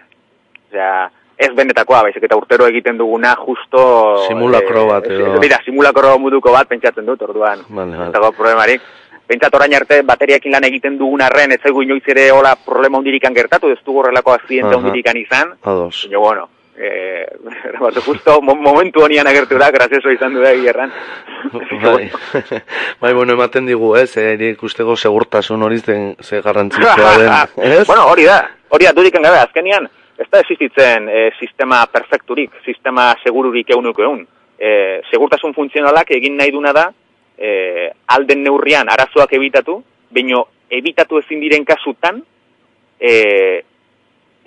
[SPEAKER 7] osea, ez benetakoa, baizik eta urtero egiten duguna justo...
[SPEAKER 1] Simulakro bat edo...
[SPEAKER 7] Mira, simulakro muduko bat pentsatzen dut, orduan.
[SPEAKER 1] Vale, vale.
[SPEAKER 7] Eta problemarik. Pentsat orain arte bateriakin lan egiten dugun arren, ez zaigu inoiz ere hola problema hundirikan gertatu, ez dugu horrelako azidente hundirikan izan.
[SPEAKER 1] Ados.
[SPEAKER 7] Jo, bueno, eh, bat, justo momentu honian agertu da, grazioso izan du da egierran.
[SPEAKER 1] bai. bai, bueno, ematen digu, ez, eh, ikusteko segurtasun hori zen, ze garrantzitsua den, ez?
[SPEAKER 7] bueno, hori da, hori da, duriken gabe, azkenian, ez da existitzen e, sistema perfekturik, sistema segururik eunuko egun. E, segurtasun funtzionalak egin nahi duna da, e, alden neurrian arazoak ebitatu, baino ebitatu ezin diren kasutan, e,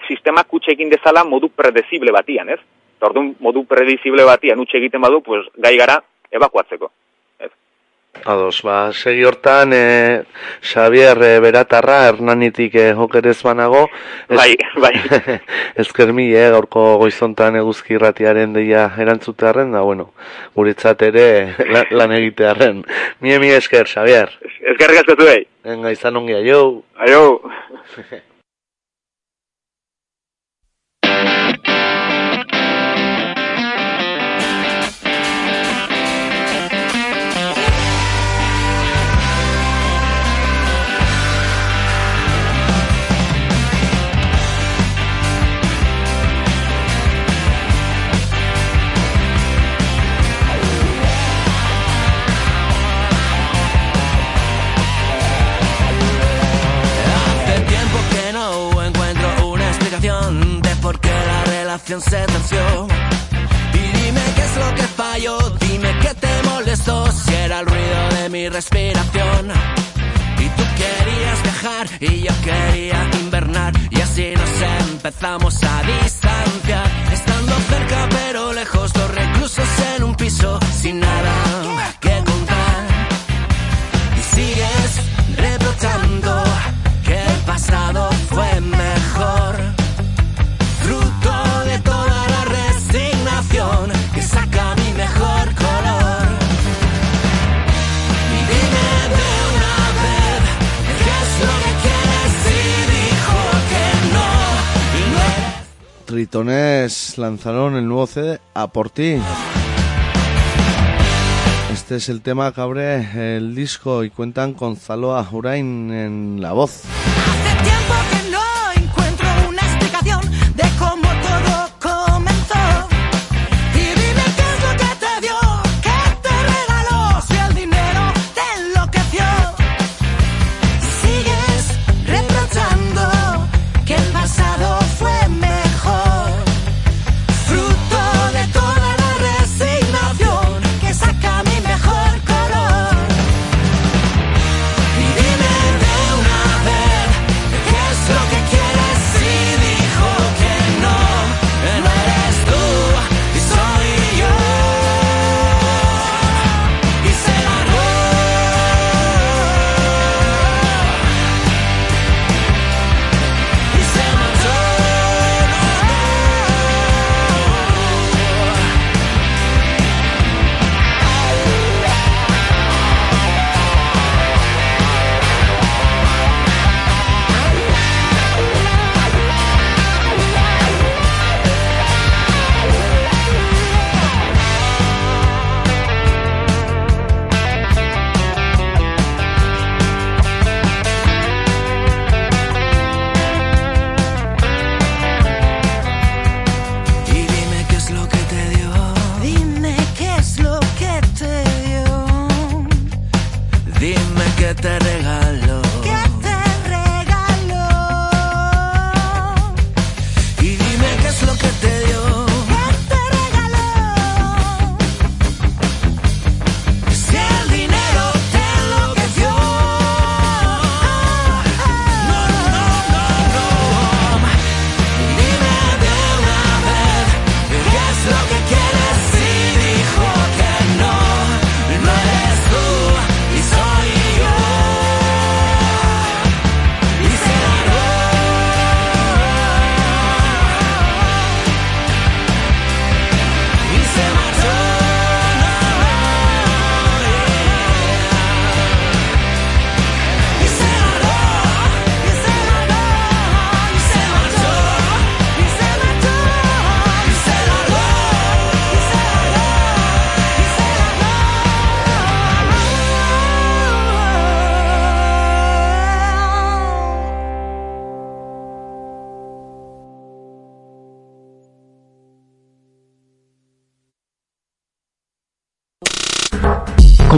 [SPEAKER 7] sistema kutxe egin dezala modu predizible batian, ez? Tordun modu predizible batian utxe egiten badu, pues, gai gara evakuatzeko.
[SPEAKER 1] Ados, ba, segi hortan, e, Xavier e, Beratarra, Hernanitik e, jokerez banago.
[SPEAKER 7] Ez, bai, bai.
[SPEAKER 1] Ezker mi, e, gaurko goizontan eguzki irratiaren deia erantzutearen, da, bueno, guretzat ere lan, lan egitearen. Mie, mi esker, Xavier.
[SPEAKER 7] Esker gazkatu behi.
[SPEAKER 1] Venga, izan ongi, aio.
[SPEAKER 7] Aio.
[SPEAKER 9] Y dime qué es lo que falló, dime qué te molestó, si era el ruido de mi respiración. Y tú querías viajar y yo quería invernar y así nos empezamos a distanciar, estando cerca pero lejos, dos reclusos en un piso sin nada que contar. Y sigues reprochando que el pasado fue mejor. Eres
[SPEAKER 10] Tritones lanzaron el nuevo CD A por ti. Este es el tema que abre el disco y cuentan con Zaloa Urain en la voz.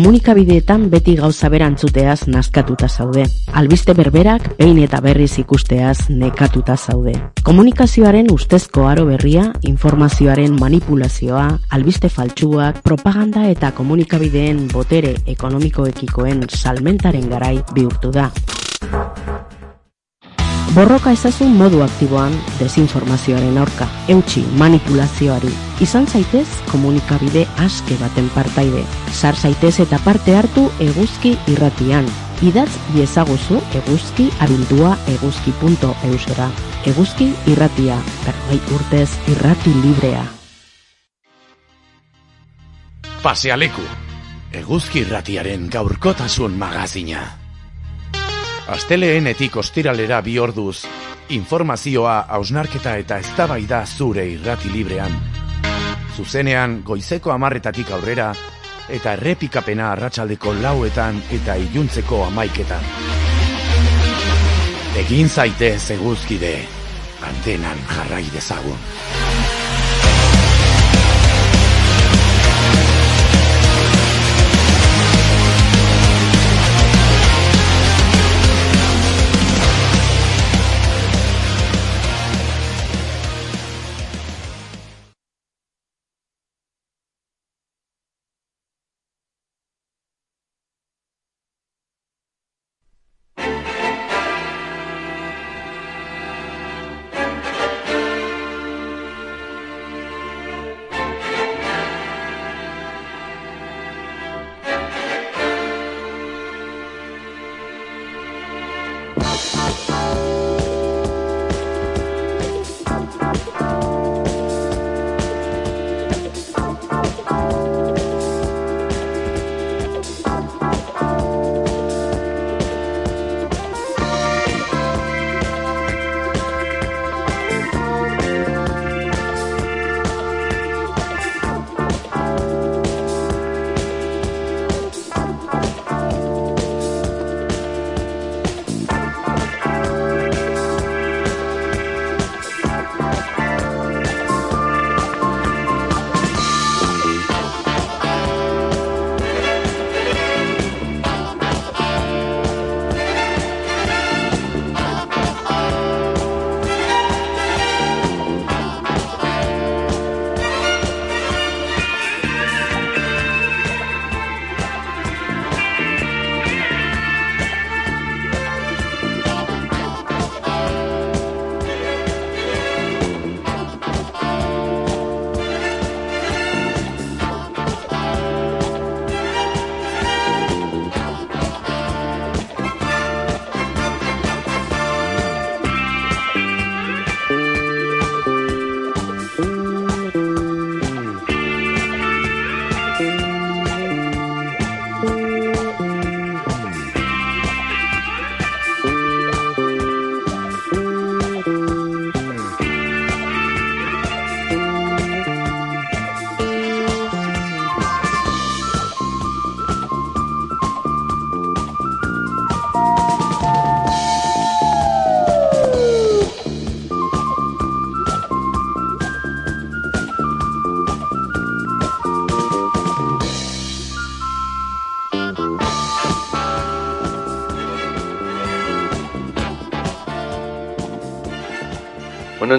[SPEAKER 6] Komunikabideetan beti gauza berantzuteaz nazkatuta zaude. Albiste berberak behin eta berriz ikusteaz nekatuta zaude. Komunikazioaren ustezko aro berria, informazioaren manipulazioa, albiste faltsuak, propaganda eta komunikabideen botere ekonomikoekikoen salmentaren garai bihurtu da. Borroka ezazun modu aktiboan desinformazioaren aurka, eutxi manipulazioari. Izan zaitez komunikabide aske baten partaide. Sar zaitez eta parte hartu eguzki irratian. Idatz iezaguzu eguzki abildua eguzki.eusera. Eguzki irratia, berrogei urtez irrati librea.
[SPEAKER 11] Pasealeku, eguzki irratiaren gaurkotasun magazina. Asteleenetik ostiralera bi orduz, informazioa, hausnarketa eta eztabaida zure irrati librean. Zuzenean goizeko amarretatik aurrera, eta errepikapena arratsaldeko lauetan eta iluntzeko amaiketan. Egin zaitez eguzkide, antenan jarrai dezagun.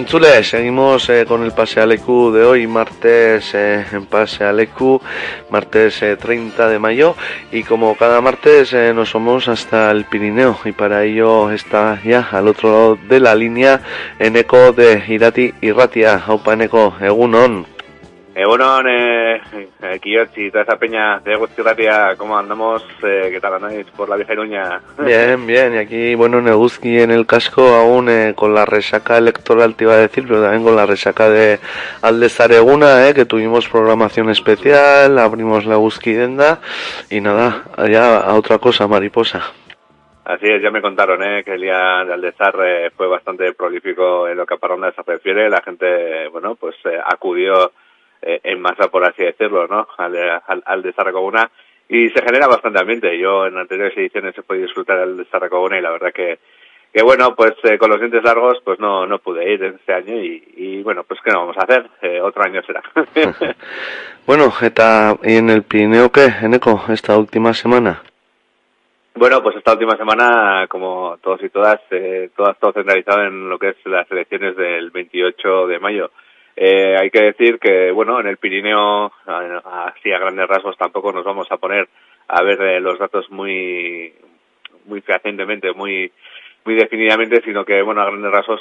[SPEAKER 1] Bueno, en Chule seguimos eh, con el Pase Alecu de hoy, martes eh, en Pase Alecu, martes 30 eh, de mayo. Y como cada martes nos vamos hasta el Pirineo. Y para ello está ya al otro lado de la línea en eco de Irati y Ratia. Aupa en eco, Egunon.
[SPEAKER 12] Eh, eh, y toda esa peña de Ratia, ¿cómo andamos? Eh, ¿Qué tal andáis por la vieja Iruña?
[SPEAKER 1] Bien, bien, y aquí, bueno, en Eguzki en el casco aún eh, con la resaca electoral, te iba a decir, pero también con la resaca de Aldezareguna, eh, que tuvimos programación especial, abrimos la Eguzki Denda, y nada, allá a otra cosa, mariposa.
[SPEAKER 12] Así es, ya me contaron eh, que el día de Aldezar eh, fue bastante prolífico en lo que a Paronda se refiere. La gente, bueno, pues eh, acudió eh, en masa, por así decirlo, ¿no? Al, al, de Zarragona y se genera bastante ambiente. Yo en anteriores ediciones he podido disfrutar al de Zarragona y la verdad que que bueno, pues eh, con los dientes largos pues no no pude ir este año y, y bueno, pues qué no vamos a hacer, eh, otro año será.
[SPEAKER 1] bueno, eta, ¿y en el Pirineo qué, Eneco, esta última semana?
[SPEAKER 12] Bueno, pues esta última semana, como todos y todas, eh, todas todo centralizado en lo que es las elecciones del 28 de mayo. Eh, hay que decir que, bueno, en el Pirineo, así a grandes rasgos, tampoco nos vamos a poner a ver eh, los datos muy, muy fehacientemente, muy, muy definidamente, sino que, bueno, a grandes rasgos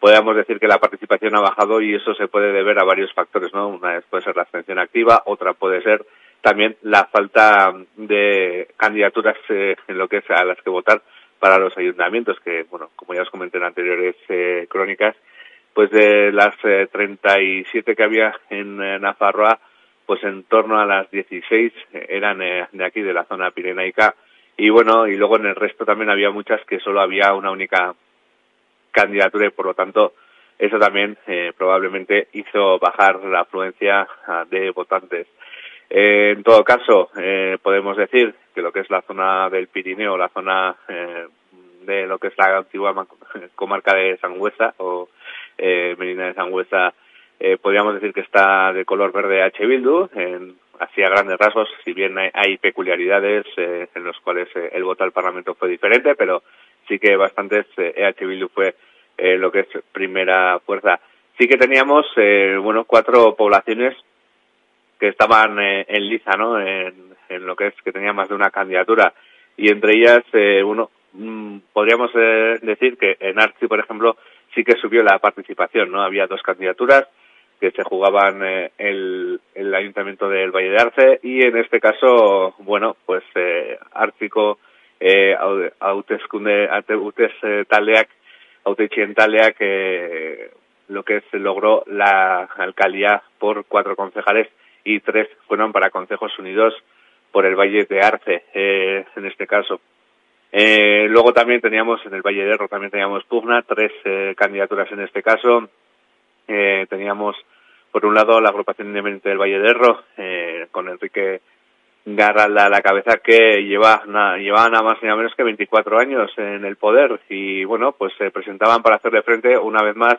[SPEAKER 12] podemos decir que la participación ha bajado y eso se puede deber a varios factores, ¿no? Una puede ser la abstención activa, otra puede ser también la falta de candidaturas eh, en lo que es a las que votar para los ayuntamientos, que, bueno, como ya os comenté en anteriores eh, crónicas, pues de las eh, 37 que había en eh, Nafarroa, pues en torno a las 16 eran eh, de aquí, de la zona pirenaica, y bueno, y luego en el resto también había muchas que solo había una única candidatura y por lo tanto eso también eh, probablemente hizo bajar la afluencia ah, de votantes. Eh, en todo caso, eh, podemos decir que lo que es la zona del Pirineo, la zona de lo que es la antigua comarca de Sangüesa o eh, de Sangüesa, eh, podríamos decir que está de color verde H. Bildu, en, así grandes rasgos, si bien hay, hay peculiaridades eh, en los cuales eh, el voto al Parlamento fue diferente, pero sí que bastantes eh. Bildu fue eh, lo que es primera fuerza. Sí que teníamos, eh, bueno, cuatro poblaciones que estaban en liza, ¿no? En, lo que es que tenía más de una candidatura y entre ellas, uno, mmm, podríamos decir que en Arci, por ejemplo, sí que subió la participación, ¿no? Había dos candidaturas que se jugaban eh, el, el Ayuntamiento del Valle de Arce y en este caso, bueno, pues eh, Artiko eh, hauteskunde hautes taldeak hautetxien eh, lo que se logró la alcaldía por cuatro concejales y tres fueron para consejos unidos por el Valle de Arce, eh, en este caso. Eh, luego también teníamos en el Valle de Erro, también teníamos pugna, tres eh, candidaturas en este caso. Eh, teníamos, por un lado, la agrupación independiente del Valle de Erro, eh, con Enrique Garralda a la cabeza, que lleva, na, llevaba nada más ni nada menos que 24 años en el poder. Y bueno, pues se presentaban para hacerle frente una vez más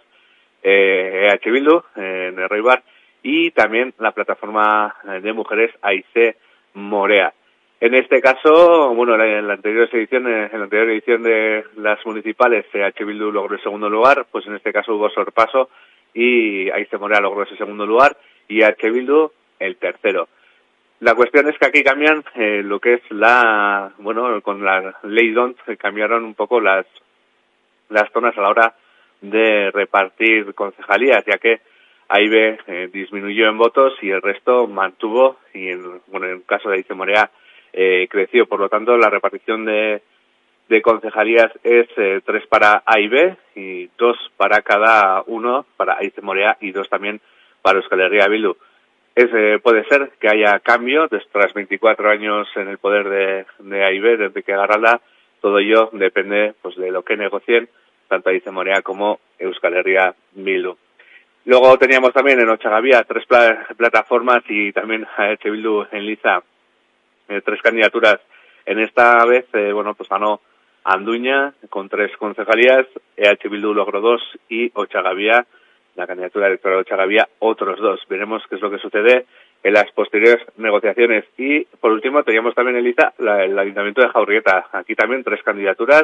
[SPEAKER 12] eh, EH Bildu en el Reibar y también la plataforma de mujeres AIC Morea. En este caso, bueno, en la anterior edición, en la anterior edición de las municipales, H. Bildu logró el segundo lugar, pues en este caso hubo sorpaso y Aice Morea logró ese segundo lugar y H. Bildu el tercero. La cuestión es que aquí cambian eh, lo que es la, bueno, con la ley DONT cambiaron un poco las, las zonas a la hora de repartir concejalías, ya que AIB eh, disminuyó en votos y el resto mantuvo, y en, bueno, en el caso de Aice Morea, eh, creció. Por lo tanto, la repartición de, concejalías es eh, tres para A y B y dos para cada uno, para Aice Morea y dos también para Euskal Herria Bildu. Eh, puede ser que haya cambio tras 24 años en el poder de, de A y B, de Enrique Garralda. Todo ello depende pues, de lo que negocien tanto Aice Morea como Euskal Herria Bildu. Luego teníamos también en Ochagavía tres pla plataformas y también a. Bildu en Liza eh, tres candidaturas. En esta vez, eh, bueno, pues ganó Anduña con tres concejalías, EH Bildu logró dos y Ochagavía, la candidatura electoral de Ochagavía, otros dos. Veremos qué es lo que sucede en las posteriores negociaciones. Y por último teníamos también en lista la, el Ayuntamiento de Jaurrieta. Aquí también tres candidaturas,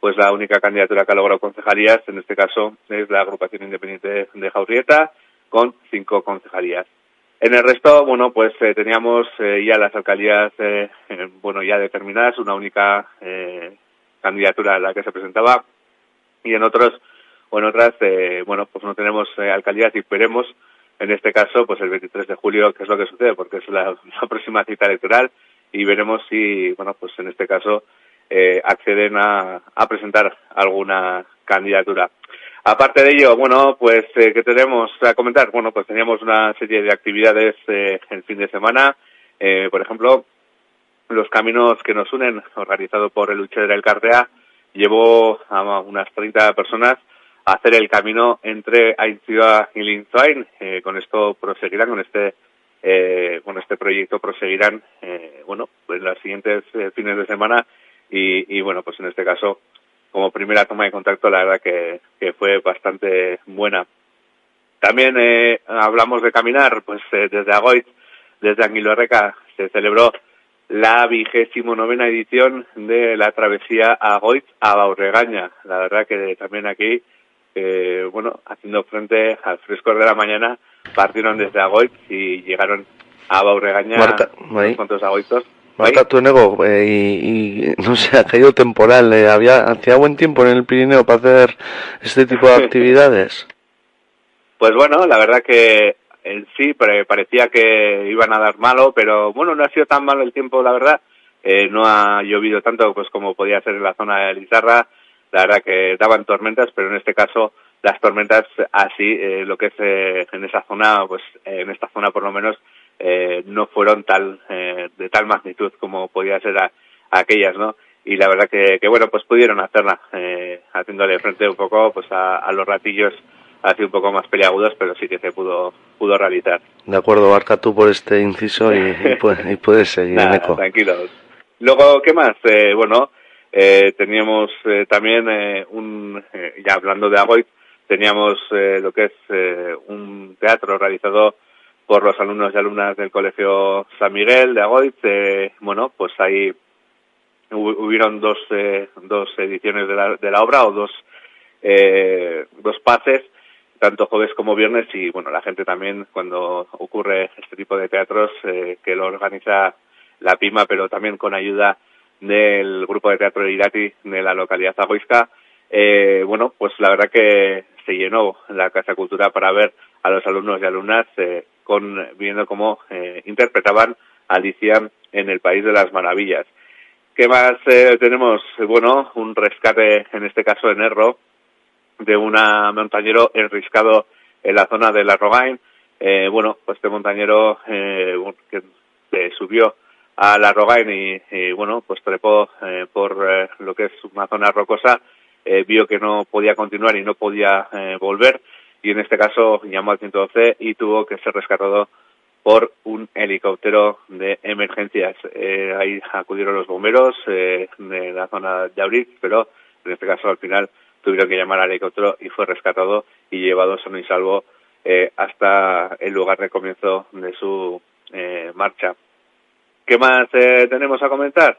[SPEAKER 12] pues la única candidatura que ha logrado concejalías, en este caso, es la agrupación independiente de Jaurrieta, con cinco concejalías. En el resto, bueno, pues eh, teníamos eh, ya las alcaldías, eh, bueno, ya determinadas, una única candidatura a la que se presentaba, y en otros, o en otras, bueno, pues no tenemos alcaldías y esperemos, en este caso, pues el 23 de julio, qué es lo que sucede, porque es la, próxima cita electoral, y veremos si, bueno, pues en este caso, eh, acceden a, a, presentar alguna candidatura. Aparte de ello, bueno, pues, eh, ¿qué tenemos a comentar? Bueno, pues teníamos una serie de actividades eh, el fin de semana. Eh, por ejemplo, los caminos que nos unen, organizado por el Luchador del Cartea, llevó a unas 30 personas a hacer el camino entre Aintzioa y Linzoain. Eh, con esto proseguirán, con este eh, con este proyecto proseguirán, eh, bueno, pues los siguientes eh, fines de semana y, bueno, pues en este caso, como primera toma de contacto, la verdad que, que fue bastante buena. También eh, hablamos de caminar, pues eh, desde Agoit, desde Anguilorreca, se celebró la vigésimo novena edición de la travesía Agoit a Baurregaña. La verdad que también aquí, eh, bueno, haciendo frente al fresco de la mañana, partieron desde Agoit y llegaron a Baurregaña unos cuantos agoitos
[SPEAKER 1] Marta Tuenego, eh, y, y, no sé, ha caído temporal. Eh, había, hacía buen tiempo en el Pirineo para hacer este tipo de actividades.
[SPEAKER 12] Pues bueno, la verdad que en sí parecía que iban a dar malo, pero bueno, no ha sido tan malo el tiempo, la verdad. Eh, no ha llovido tanto pues como podía ser en la zona de Lizarra. La verdad que daban tormentas, pero en este caso las tormentas así, eh, lo que es eh, en esa zona, pues en esta zona por lo menos, eh, no fueron tal eh, de tal magnitud como podía ser a, a, aquellas, ¿no? Y la verdad que, que bueno, pues pudieron hacerla, eh, haciéndole frente un poco pues a, a los ratillos así un poco más peliagudos, pero sí que se pudo pudo realizar.
[SPEAKER 1] De acuerdo, Barca tú por este inciso y, y, puedes, y puedes seguir.
[SPEAKER 12] Tranquilos. Luego, ¿qué más? Eh, bueno, eh, teníamos eh, también eh, un, eh, ya hablando de Agoit, teníamos eh, lo que es eh, un teatro realizado por los alumnos y alumnas del Colegio San Miguel de Agoit. Eh, bueno, pues ahí hubieron dos, eh, dos ediciones de la, de la obra o dos, eh, dos pases, tanto jueves como viernes y bueno, la gente también cuando ocurre este tipo de teatros eh, que lo organiza la PIMA, pero también con ayuda del grupo de teatro de Irati de la localidad zagoisca, eh, bueno, pues la verdad que se llenó la Casa Cultura para ver a los alumnos y alumnas eh, con, viendo cómo eh, interpretaban Alicia en el País de las Maravillas. ¿Qué más eh, tenemos? Bueno, un rescate, en este caso en Erro, de un montañero enriscado en la zona de la Rogain. Eh, bueno, pues este montañero eh, que subió a la Rogain y, y bueno, pues trepó eh, por eh, lo que es una zona rocosa, eh, vio que no podía continuar y no podía volver y en este caso llamó al 112 y tuvo que ser rescatado por un helicóptero de emergencias. Eh, ahí acudieron los bomberos eh, de la zona de Abril, pero en este caso al final tuvieron que llamar al helicóptero y fue rescatado y llevado sano y salvo eh, hasta el lugar de comienzo de su eh, marcha. ¿Qué más eh, tenemos a comentar?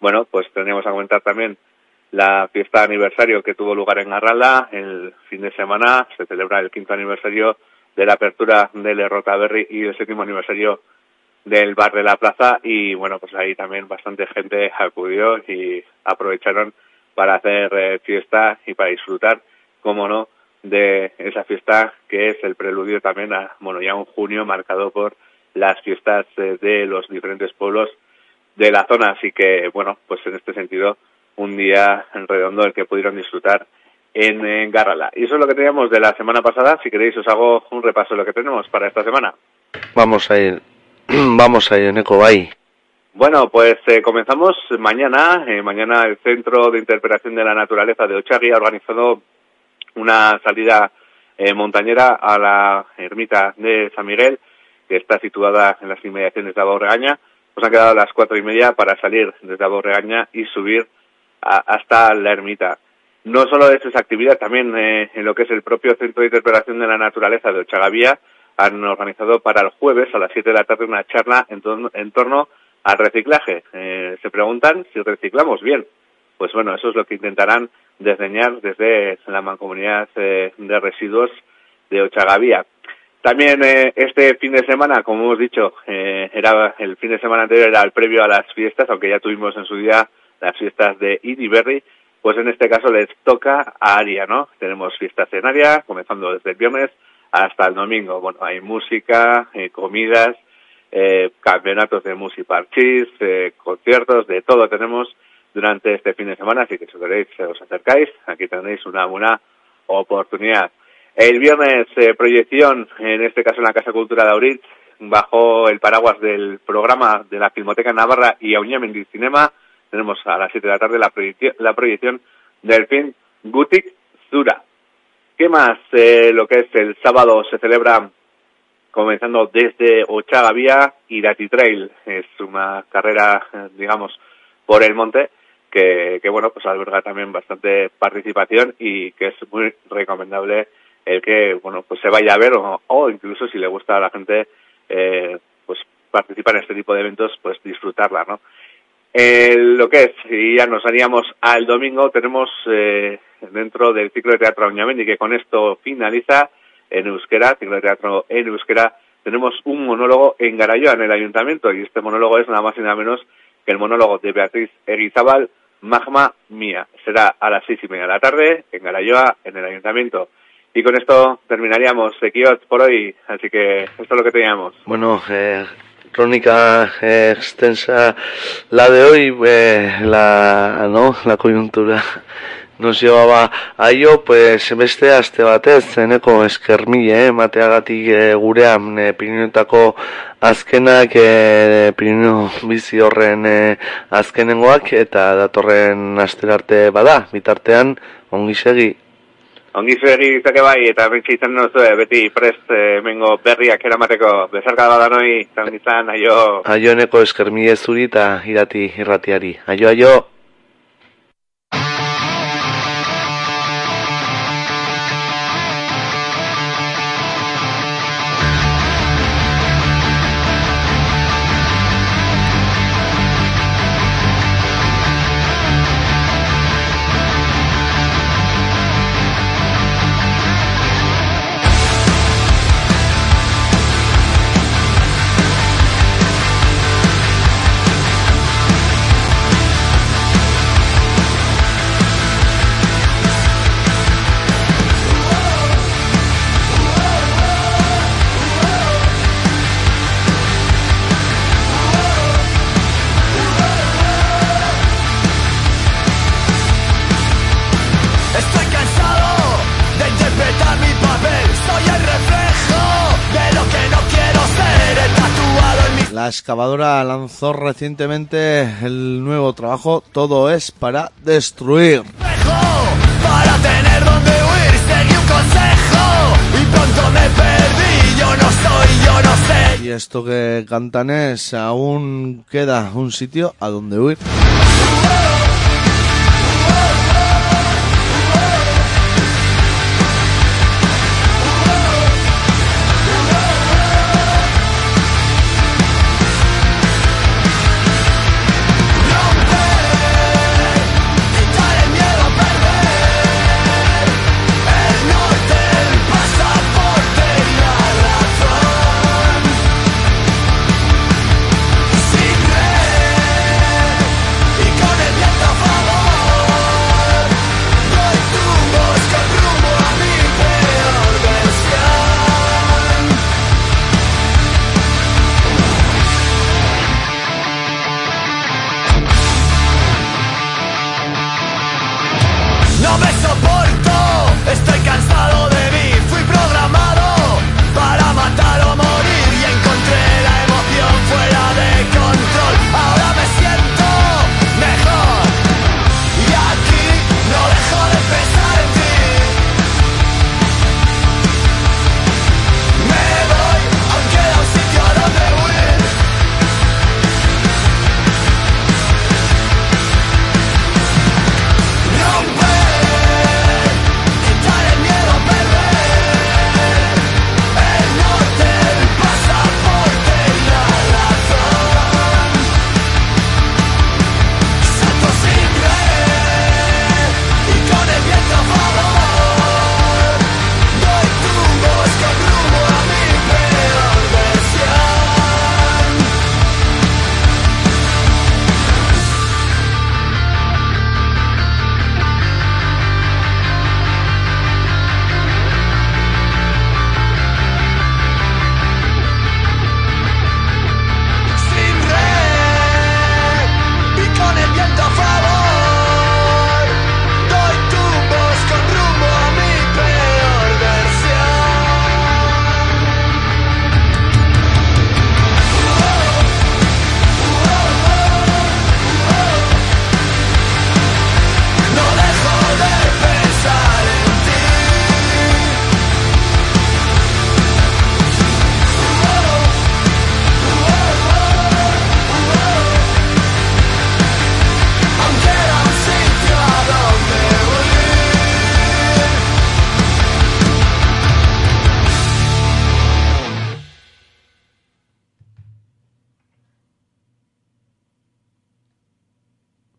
[SPEAKER 12] Bueno, pues tenemos a comentar también la fiesta de aniversario que tuvo lugar en Garralda el fin de semana. Se celebra el quinto aniversario de la apertura del Rotaberry y el séptimo aniversario del bar de la plaza y bueno, pues ahí también bastante gente acudió y aprovecharon para hacer eh, fiesta y para disfrutar, como no, de esa fiesta que es el preludio también a, bueno, ya un junio marcado por las fiestas eh, de los diferentes pueblos de la zona. Así que, bueno, pues en este sentido, un día en redondo el que pudieron disfrutar en, en Garrala. Y eso es lo que teníamos de la semana pasada. Si queréis, os hago un repaso de lo que tenemos para esta semana.
[SPEAKER 1] Vamos a ir, vamos a ir, Neko, ahí.
[SPEAKER 12] Bueno, pues eh, comenzamos mañana. Eh, mañana el Centro de Interpretación de la Naturaleza de Ochagui ha organizado una salida eh, montañera a la ermita de San Miguel, que está situada en las inmediaciones de Aborregaña. Nos han quedado las cuatro y media para salir desde Aborregaña y subir a, hasta la ermita. No solo es esa actividad, también eh, en lo que es el propio Centro de Interpretación de la Naturaleza de Ochagavía han organizado para el jueves a las 7 de la tarde una charla en, torno, en torno al reciclaje. Eh, se preguntan si reciclamos bien. pues bueno, eso es lo que intentarán desdeñar desde la mancomunidad eh, de residuos de Ochagavía. También eh, este fin de semana, como hemos dicho, eh, era el fin de semana anterior era el previo a las fiestas, aunque ya tuvimos en su día las fiestas de Idiberri, pues en este caso les toca a Aria, ¿no? Tenemos fiestas en Aria, comenzando desde el viernes hasta el domingo. Bueno, hay música, eh, comidas, eh, campeonatos de música parchís, eh, conciertos, de todo tenemos durante este fin de semana, así que si queréis os acercáis, aquí tenéis una buena oportunidad. El viernes, eh, proyección, en este caso en la Casa Cultura de Auritz, bajo el paraguas del programa de la Filmoteca Navarra y Auñamendi Cinema, tenemos a las 7 de la tarde la proyección, la proyección del film Gutik Zura. ¿Qué más? Eh, lo que es el sábado se celebra comenzando desde Ochagavía y Dati Trail. Es una carrera, digamos, por el monte que, que, bueno, pues alberga también bastante participación y que es muy recomendable el que, bueno, pues se vaya a ver o, o incluso si le gusta a la gente, eh, pues participar en este tipo de eventos, pues disfrutarla, ¿no? Eh, lo que es, y ya nos haríamos al domingo, tenemos eh, dentro del ciclo de teatro Uñamendi, que con esto finaliza en euskera, ciclo de teatro en euskera, tenemos un monólogo en Garayoa, en el ayuntamiento, y este monólogo es nada más y nada menos que el monólogo de Beatriz Erizabal, Magma Mía. Será a las seis y media de la tarde en Garayoa, en el ayuntamiento. Y con esto terminaríamos Equiot por hoy, así que esto es lo que teníamos.
[SPEAKER 1] Bueno, eh, crónica extensa la de hoy, eh, la, ¿no? la coyuntura nos llevaba a ello, pues beste aste batez, zeneko eskermile, eh, mateagatik eh, gurean eh, Pirinotako azkenak eh, Pirinio bizi horren eh, azkenengoak eta datorren asterarte bada, bitartean ongi segi.
[SPEAKER 12] Ongi zuegi izake bai, eta bentsi izan nozue, beti prest eh, mengo berriak eramateko bezarka da noi, izan izan, aio...
[SPEAKER 1] Aio eneko eskermile zuri eta irati irratiari. Aio, aio! Excavadora lanzó recientemente el nuevo trabajo Todo es para destruir.
[SPEAKER 13] espejo para tener donde huir. Seguí un consejo y pronto me perdí. Yo no soy, yo no sé.
[SPEAKER 1] Y esto que cantan es aún queda un sitio a donde huir.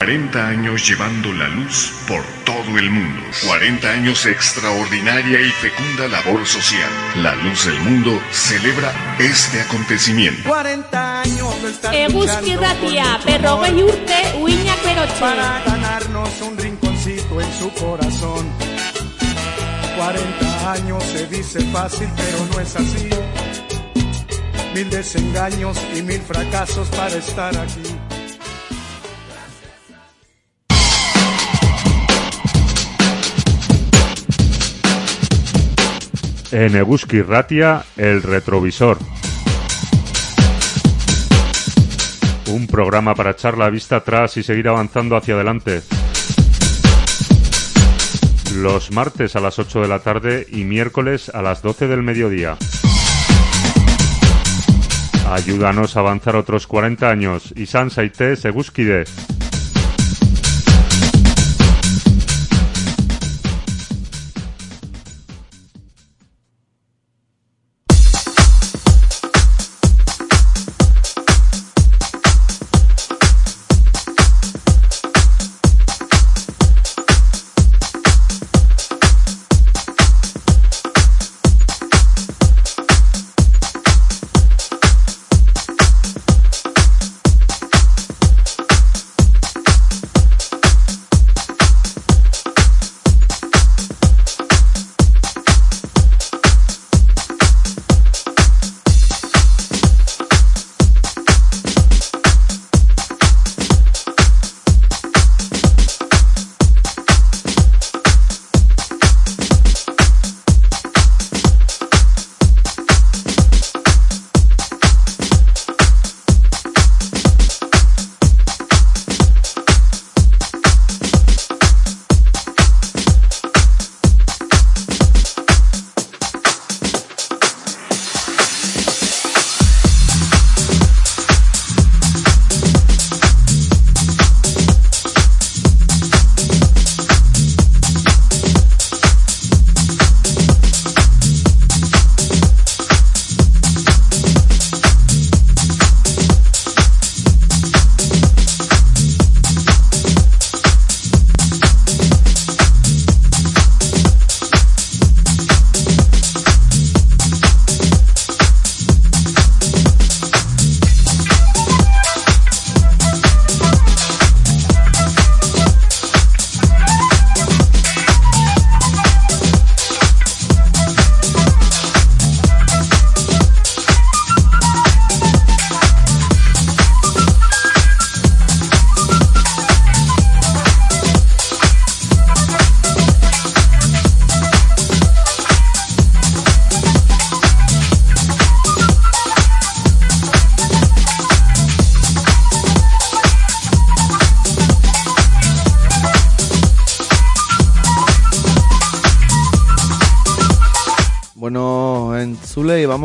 [SPEAKER 14] 40 años llevando la luz por todo el mundo. 40 años extraordinaria y fecunda labor social. La luz del mundo celebra este acontecimiento.
[SPEAKER 15] 40 años de estar
[SPEAKER 16] Eguzki ratia, berrogei urte, uinak berotxe.
[SPEAKER 15] Para ganarnos un rinconcito en su corazón. 40 años se dice fácil, pero no es así. Mil desengaños y mil fracasos para estar aquí.
[SPEAKER 17] En Eguski Ratia, el retrovisor. Un programa para echar la vista atrás y seguir avanzando hacia adelante. Los martes a las 8 de la tarde y miércoles a las 12 del mediodía. Ayúdanos a avanzar otros 40 años. y Saite Seguskide.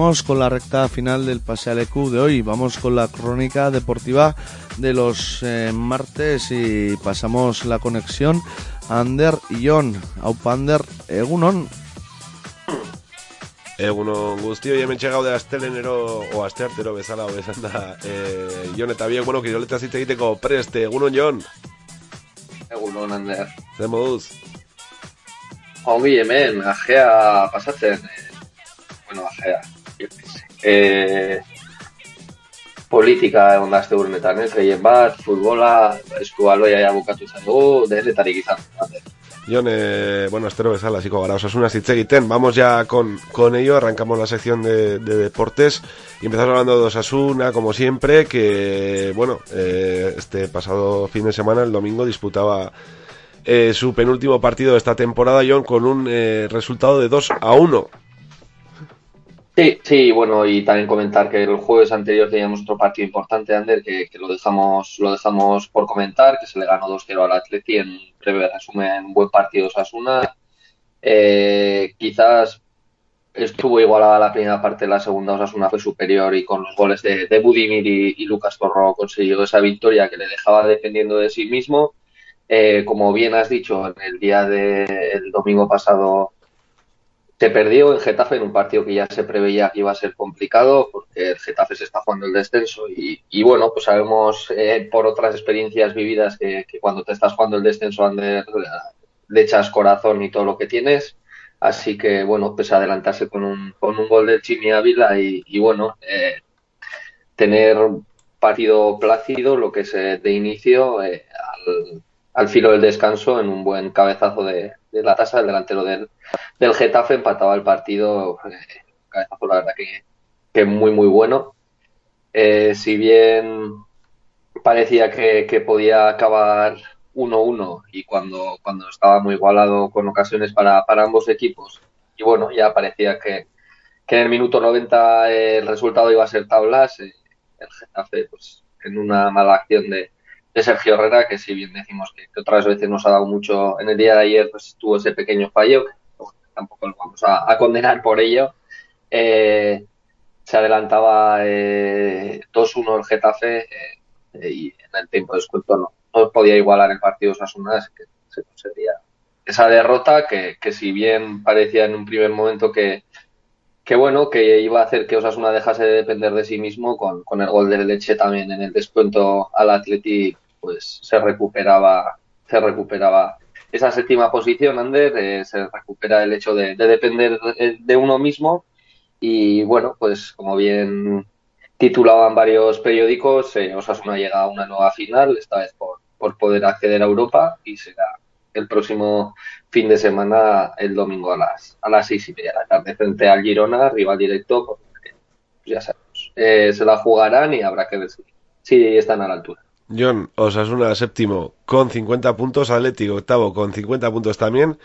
[SPEAKER 1] Vamos con la recta final del Pasealecu de hoy. Vamos con la crónica deportiva de los eh, martes y pasamos la conexión Ander y John. Aupander, Egunon.
[SPEAKER 18] Egunon guztio, hemen txegau de astelenero o asteartero bezala o bezan da eh, Jon eta biek, bueno, kiroleta zite egiteko preste, egunon Jon?
[SPEAKER 19] Egunon, Ander.
[SPEAKER 18] Zer moduz?
[SPEAKER 19] Ongi hemen, ajea pasatzen, eh, bueno, ajea, e, politika egon da azte urnetan, ez? Gehien bat, futbola, eskualoia ja bukatu zen dugu, denetarik izan.
[SPEAKER 18] Jon, eh, bueno, estero bezala, hasiko gara, osasuna egiten. Vamos ya con, con ello, arrancamos la sección de, de deportes y empezamos hablando de Osasuna, como siempre, que, bueno, eh, este pasado fin de semana, el domingo, disputaba eh, su penúltimo partido de esta temporada, John, con un eh, resultado de 2 a 1.
[SPEAKER 19] Sí, sí, bueno, y también comentar que el jueves anterior teníamos otro partido importante, Ander, que, lo dejamos lo dejamos por comentar, que se le ganó 2-0 al Atleti en breve resumen, un buen partido Osasuna. Eh, quizás estuvo igualada la primera parte, la segunda Osasuna fue superior y con los goles de, de Budimir y, Lucas Torro consiguió esa victoria que le dejaba dependiendo de sí mismo. Eh, como bien has dicho, en el día del domingo pasado se perdió en Getafe en un partido que ya se preveía que iba a ser complicado porque el Getafe se está jugando el descenso y, bueno, pues sabemos eh, por otras experiencias vividas que, cuando te estás jugando el descenso le echas corazón y todo lo que tienes. Así que bueno, pues adelantarse con un, con un gol del Chimi Ávila y, bueno, eh, tener partido plácido, lo que es eh, de inicio, eh, al, filo del descanso en un buen cabezazo de, de la tasa, el delantero del, del Getafe empataba el partido, eh, la verdad que, muy muy bueno. Eh, si bien parecía que, podía acabar 1-1 y cuando, cuando estaba muy igualado con ocasiones para, para ambos equipos, y bueno, ya parecía que, que en el minuto 90 el resultado iba a ser tablas, eh, el Getafe pues en una mala acción de, Sergio Herrera, que si bien decimos que, otras veces nos ha dado mucho en el día de ayer, pues tuvo ese pequeño fallo, tampoco lo vamos a, condenar por ello. Eh, se adelantaba eh, 2-1 el Getafe eh, y en el tiempo de descuento no, podía igualar el partido Osasuna, así que se conseguía esa derrota que, que si bien parecía en un primer momento que, que bueno, que iba a hacer que Osasuna dejase de depender de sí mismo con, con el gol de leche también en el descuento al Atleti pues se recuperaba, se recuperaba esa séptima posición, Ander, eh, se recupera el hecho de, depender de, uno mismo y bueno, pues como bien titulaban varios periódicos, eh, Osasuna llega a una nueva final, esta vez por, poder acceder a Europa y será el próximo fin de semana, el domingo a las, a las seis y media de la tarde, frente al Girona, rival directo, ya sabemos, eh, se la jugarán y habrá que ver si están a la altura.
[SPEAKER 18] John, Osasuna séptimo con 50 puntos, Atlético octavo con 50 puntos también,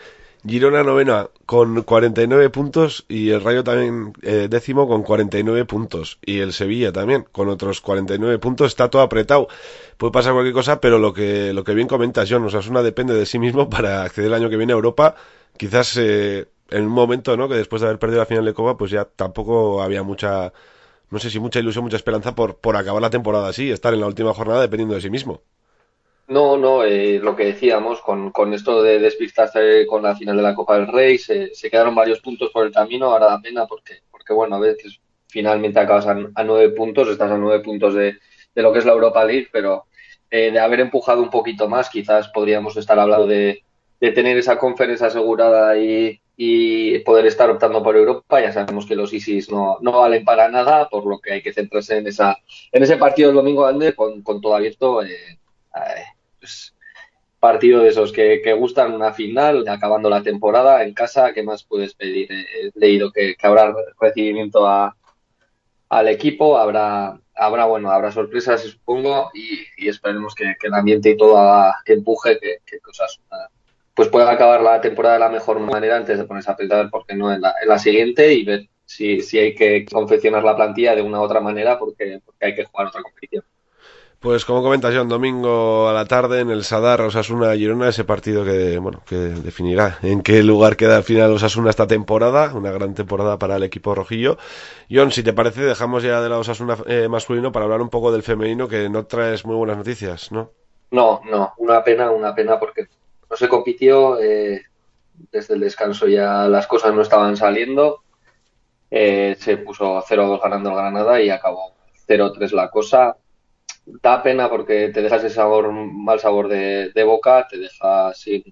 [SPEAKER 18] Girona novena con 49 puntos y el Rayo también eh, décimo con 49 puntos y el Sevilla también con otros 49 puntos, está todo apretado. Puede pasar cualquier cosa, pero lo que lo que bien comentas John, Osasuna depende de sí mismo para acceder el año que viene a Europa. Quizás eh, en un momento, ¿no? Que después de haber perdido la final de Copa, pues ya tampoco había mucha no sé si mucha ilusión, mucha esperanza por, por acabar la temporada así, estar en la última jornada dependiendo de sí mismo.
[SPEAKER 19] No, no, eh, lo que decíamos, con, con, esto de despistarse con la final de la Copa del Rey, se, quedaron varios puntos por el camino, ahora da pena porque, porque bueno, a veces finalmente acabas a, nueve puntos, estás a nueve puntos de, de, lo que es la Europa League, pero eh, de haber empujado un poquito más, quizás podríamos estar hablando de, de tener esa conferencia asegurada y, y poder estar optando por Europa. Ya sabemos que los ISIS no, no valen para nada, por lo que hay que centrarse en esa en ese partido del domingo grande con, con todo abierto. Eh, eh, pues, partido de esos que, que, gustan una final, acabando la temporada en casa, ¿qué más puedes pedir? He leído que, que habrá recibimiento a, al equipo, habrá, habrá, bueno, habrá sorpresas, supongo, y, y esperemos que, que, el ambiente y todo haga, que empuje, que, que cosas pues pueda acabar la temporada de la mejor manera antes de ponerse a pensar por qué no en la, en la siguiente y ver si, si, hay que confeccionar la plantilla de una u otra manera porque, porque hay que jugar otra competición.
[SPEAKER 18] Pues como comentas John, domingo a la tarde en el Sadar Osasuna Girona, ese partido que bueno que definirá en qué lugar queda al final Osasuna esta temporada, una gran temporada para el equipo rojillo. John, si te parece, dejamos ya de la Osasuna eh, masculino para hablar un poco del femenino, que no traes muy buenas noticias, ¿no?
[SPEAKER 19] No, no, una pena, una pena porque no se compitió, eh, desde el descanso ya las cosas no estaban saliendo, eh, se puso 0-2 ganando el Granada y acabó 0-3 la cosa. Da pena porque te deja ese sabor, mal sabor de, boca, te deja sin,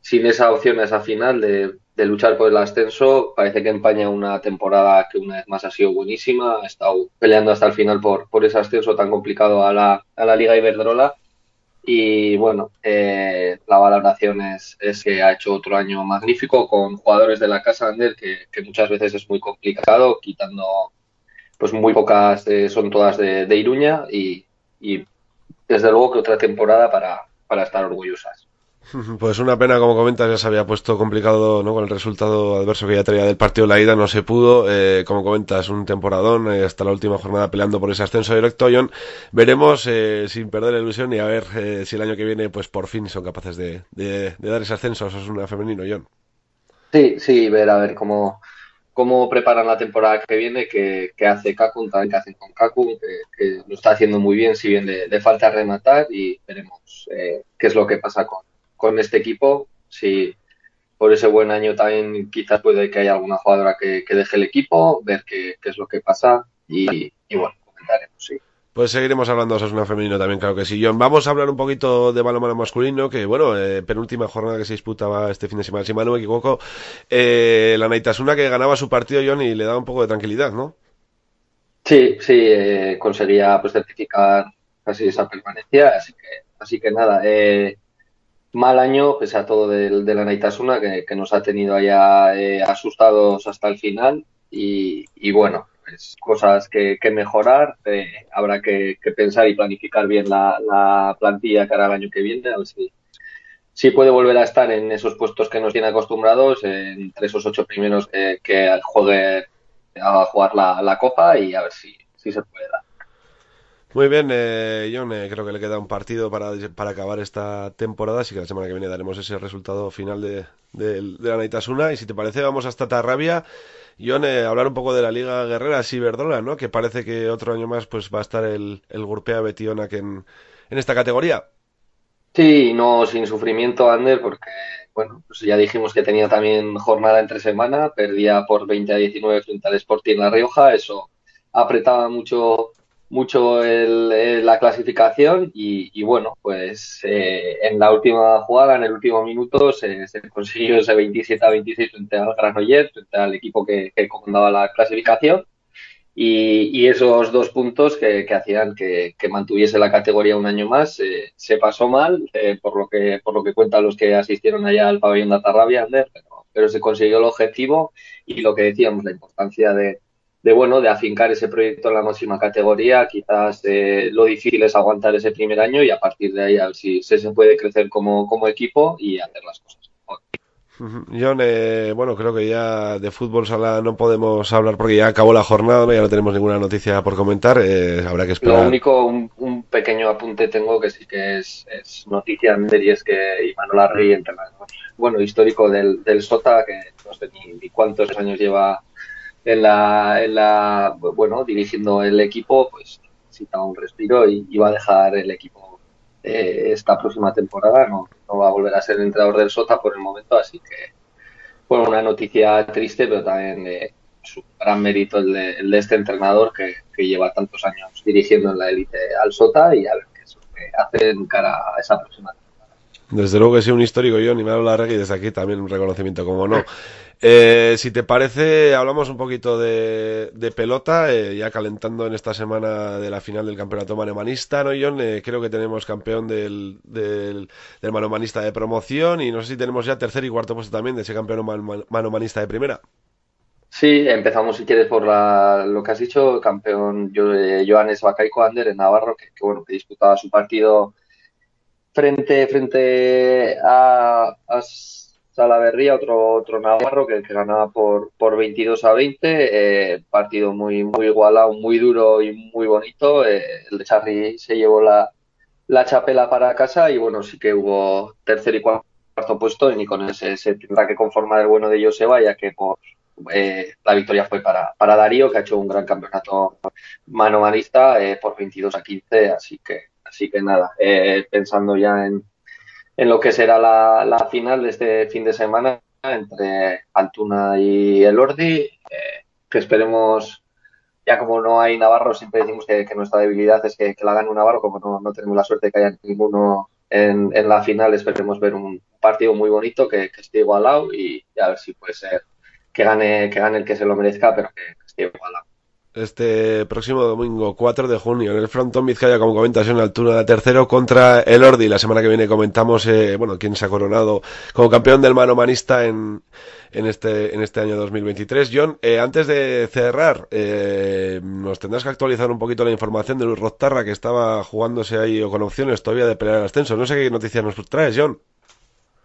[SPEAKER 19] sin esa opción, esa final de, de, luchar por el ascenso. Parece que empaña una temporada que una vez más ha sido buenísima, ha estado peleando hasta el final por, por ese ascenso tan complicado a la, a la Liga Iberdrola y bueno, eh, la valoración es, es, que ha hecho otro año magnífico con jugadores de la casa Ander, que, que muchas veces es muy complicado, quitando pues muy pocas, eh, son todas de, de Iruña y, y, desde luego que otra temporada para, para estar orgullosas.
[SPEAKER 18] Pues una pena, como comentas, ya se había puesto complicado ¿no? con el resultado adverso que ya traía del partido la ida, no se pudo. Eh, como comentas, un temporadón, eh, hasta la última jornada peleando por ese ascenso directo. John, veremos eh, sin perder la ilusión y a ver eh, si el año que viene, pues por fin son capaces de, de, de dar ese ascenso a Osasuna femenino, John.
[SPEAKER 19] Sí, sí, ver a ver cómo, cómo preparan la temporada que viene, que, hace Kaku, también que hacen con Kaku, que, lo está haciendo muy bien, si bien le, le falta rematar y veremos qué es lo que pasa con con este equipo, si, por ese buen año también quizás puede que haya alguna jugadora que, deje el equipo, ver qué, qué, es lo que pasa y, bueno, comentaremos, sí.
[SPEAKER 18] Pues seguiremos hablando de Osasuna femenino también, claro que sí. John, vamos a hablar un poquito de balonmano masculino, que bueno, eh, penúltima jornada que se disputaba este fin de semana, si mal no me equivoco, eh, la Naitasuna que ganaba su partido, John, y le daba un poco de tranquilidad, ¿no?
[SPEAKER 19] Sí, sí, eh, conseguiría pues certificar casi esa permanencia, así que, así que nada, eh, mal año, pese a todo de, la Naitasuna, que, que, nos ha tenido allá eh, asustados hasta el final, y, y bueno, pues, cosas que, mejorar. Eh, habrá que, pensar y planificar bien la, plantilla cara al año que viene, a ver si, puede volver a estar en esos puestos que nos tiene acostumbrados, entre esos ocho primeros que juegue a jugar la, Copa y a ver si, si se puede dar.
[SPEAKER 18] Muy bien, eh, John, eh, creo que le queda un partido para, para, acabar esta temporada, así que la semana que viene daremos ese resultado final de, de, de la Naitasuna. Y si te parece, vamos hasta Tarrabia John, eh, hablar un poco de la Liga Guerrera Ciberdrola, ¿no? Que parece que otro año más pues va a estar el, el Gurpea Betiona que en, en esta categoría.
[SPEAKER 19] Sí, no sin sufrimiento, Ander, porque bueno, pues ya dijimos que tenía también jornada entre semana, perdía por 20 a 19 frente al Sporting La Rioja, eso apretaba mucho mucho el, la clasificación y, bueno, pues eh, en la última jugada, en el último minuto, se, consiguió ese 27 a 26 frente al Granollers, frente al equipo que, comandaba la clasificación. Y, esos dos puntos que, hacían que, mantuviese la categoría un año más eh, se pasó mal, eh, por, lo que, por lo que cuentan los que asistieron allá al pabellón de Atarrabia, pero, pero se consiguió el objetivo y lo que decíamos, la importancia de, de bueno, de afincar ese proyecto en la máxima categoría. Quizás eh, lo difícil es aguantar ese primer año y a partir de ahí a ver si se, puede crecer como, como equipo y hacer las cosas mejor.
[SPEAKER 18] John, eh, bueno, creo que ya de fútbol sala no podemos hablar porque ya acabó la jornada, ya no tenemos ninguna noticia por comentar, eh, habrá que esperar.
[SPEAKER 19] Lo único, un, pequeño apunte tengo que sí que es, noticia y es que Imanol Arri, entrenador, bueno, histórico del, del Sota, que no sé ni cuántos años lleva en la, en la bueno, dirigiendo el equipo, pues necesitaba un respiro y, va a dejar el equipo eh, esta próxima temporada. No, no va a volver a ser el entrenador del Sota por el momento, así que, bueno, una noticia triste, pero también de su gran mérito el de, este entrenador que, lleva tantos años dirigiendo en la élite al Sota y a ver qué es que hace en cara a esa próxima temporada.
[SPEAKER 18] Desde luego que soy un histórico yo, ni me hablo la regla y desde aquí también un reconocimiento, como no. Eh, si te parece, hablamos un poquito de, pelota, eh, ya calentando en esta semana de la final del campeonato manomanista, ¿no, John? Eh, creo que tenemos campeón del, del, del, manomanista de promoción y no sé si tenemos ya tercer y cuarto puesto también de ese campeón manomanista de primera.
[SPEAKER 19] Sí, empezamos si quieres por lo que has dicho, campeón Joanes Bacaico Ander en Navarro, que, bueno, que disputaba su partido frente, frente a Salaverría, otro, otro Navarro que, ganaba por, por 22 a 20. Eh, partido muy, muy igualado, muy duro y muy bonito. Eh, el de se llevó la, la chapela para casa y bueno, sí que hubo tercer y cuarto puesto y con ese se tendrá que conformar el bueno de Joseba ya que por eh, la victoria fue para, para Darío que ha hecho un gran campeonato manomanista por 22 a 15 así que así que nada pensando ya en, en lo que será la, la final de este fin de semana entre Altuna y el Ordi, eh, que esperemos, ya como no hay Navarro, siempre decimos que, nuestra debilidad es que, la gane un Navarro, como no, no, tenemos la suerte de que haya ninguno en, en, la final, esperemos ver un partido muy bonito, que, esté igualado y, a ver si puede ser que gane, que gane el que se lo merezca, pero que esté igualado
[SPEAKER 18] este próximo domingo 4 de junio en el frontón Vizcaya como comentas en altura de tercero contra el Ordi. La semana que viene comentamos eh, bueno quién se ha coronado como campeón del mano manista en, en este en este año 2023 John eh, antes de cerrar eh, nos tendrás que actualizar un poquito la información de Luis Roztarra que estaba jugándose ahí o con opciones todavía de pelear el ascenso. No sé qué noticias nos traes John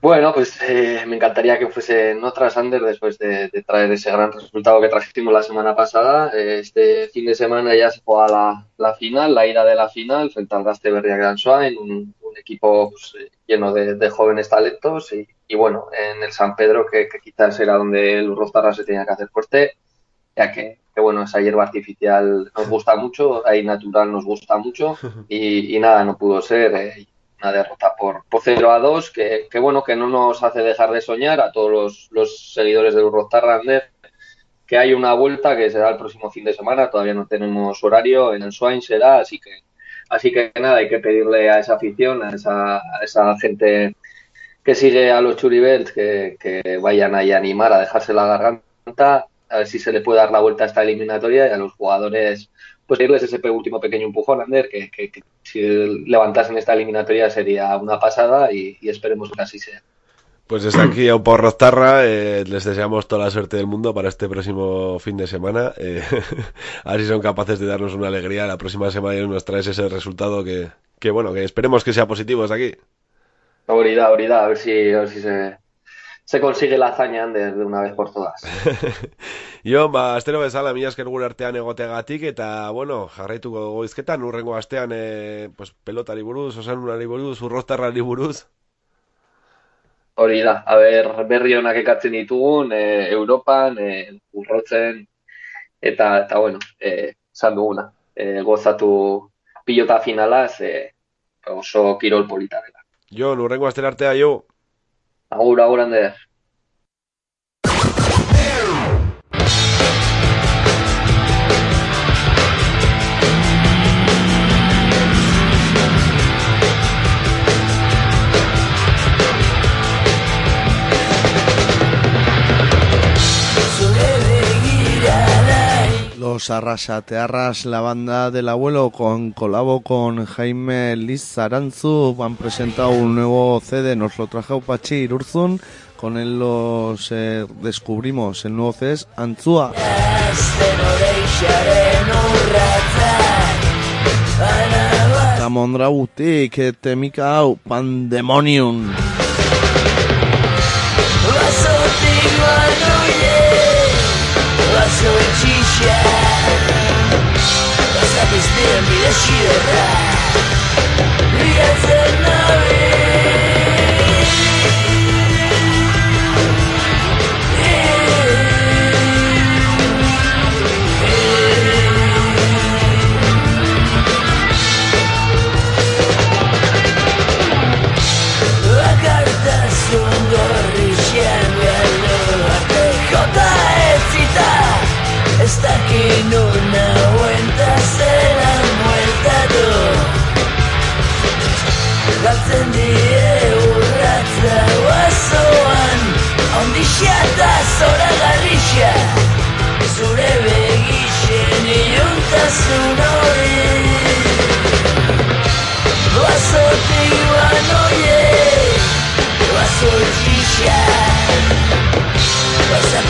[SPEAKER 19] bueno, pues eh, me encantaría que fuese en otra Sander después de, traer ese gran resultado que trajimos la semana pasada. Eh, este fin de semana ya se juega la, la, final, la ida de la final, frente al Gasteberria Gran Swain, un, un equipo pues, eh, lleno de, jóvenes talentos. Y, bueno, en el San Pedro, que, quizás era donde el Rostarra se tenía que hacer fuerte, ya que, bueno, esa hierba artificial nos gusta mucho, ahí natural nos gusta mucho, y, y nada, no pudo ser una derrota por, por 0 a 2, que, que, bueno, que no nos hace dejar de soñar a todos los, los seguidores del Rotarrander, que hay una vuelta que será el próximo fin de semana, todavía no tenemos horario, en el Swain será, así que así que nada, hay que pedirle a esa afición, a esa, a esa gente que sigue a los Churibels que, que vayan ahí a animar, a dejarse la garganta, a ver si se le puede dar la vuelta a esta eliminatoria y a los jugadores pues irles ese último pequeño empujón, Ander, que, que, que si levantasen esta eliminatoria sería una pasada y, y esperemos que así sea.
[SPEAKER 18] Pues desde aquí a un porro Tarra, eh, les deseamos toda la suerte del mundo para este próximo fin de semana. Eh, a ver si son capaces de darnos una alegría la próxima semana y nos traes ese resultado que, que bueno, que esperemos que sea positivo desde aquí.
[SPEAKER 19] Ahorita, ahorita, a ver si, a ver si se, se consigue la hazaña de, de una vez por todas.
[SPEAKER 18] Jo, ba, astero bezala, mila esker gure artean egoteagatik, eta, bueno, jarraituko goizketan, urrengo astean, e, pues, pelotari buruz, osanunari buruz, urroztarrari buruz.
[SPEAKER 19] Hori da, a ber, berri honak ekartzen ditugun, e, Europan, e, urrotzen, eta, eta bueno, e, zan duguna, e, gozatu pilota finalaz, e, oso kirol polita dela.
[SPEAKER 18] Jo, urrengo astera artea, jo.
[SPEAKER 19] Agur, agur, Ander.
[SPEAKER 1] Los Arrasatearras, la banda del abuelo, con colabo con Jaime Liz Aranzu, han presentado un nuevo CD, nos lo trajo Pachi Irurzun, con él los eh, descubrimos, el nuevo CD es Antzua. Tamondra Butik, temika Pandemonium.
[SPEAKER 13] de mi tierra.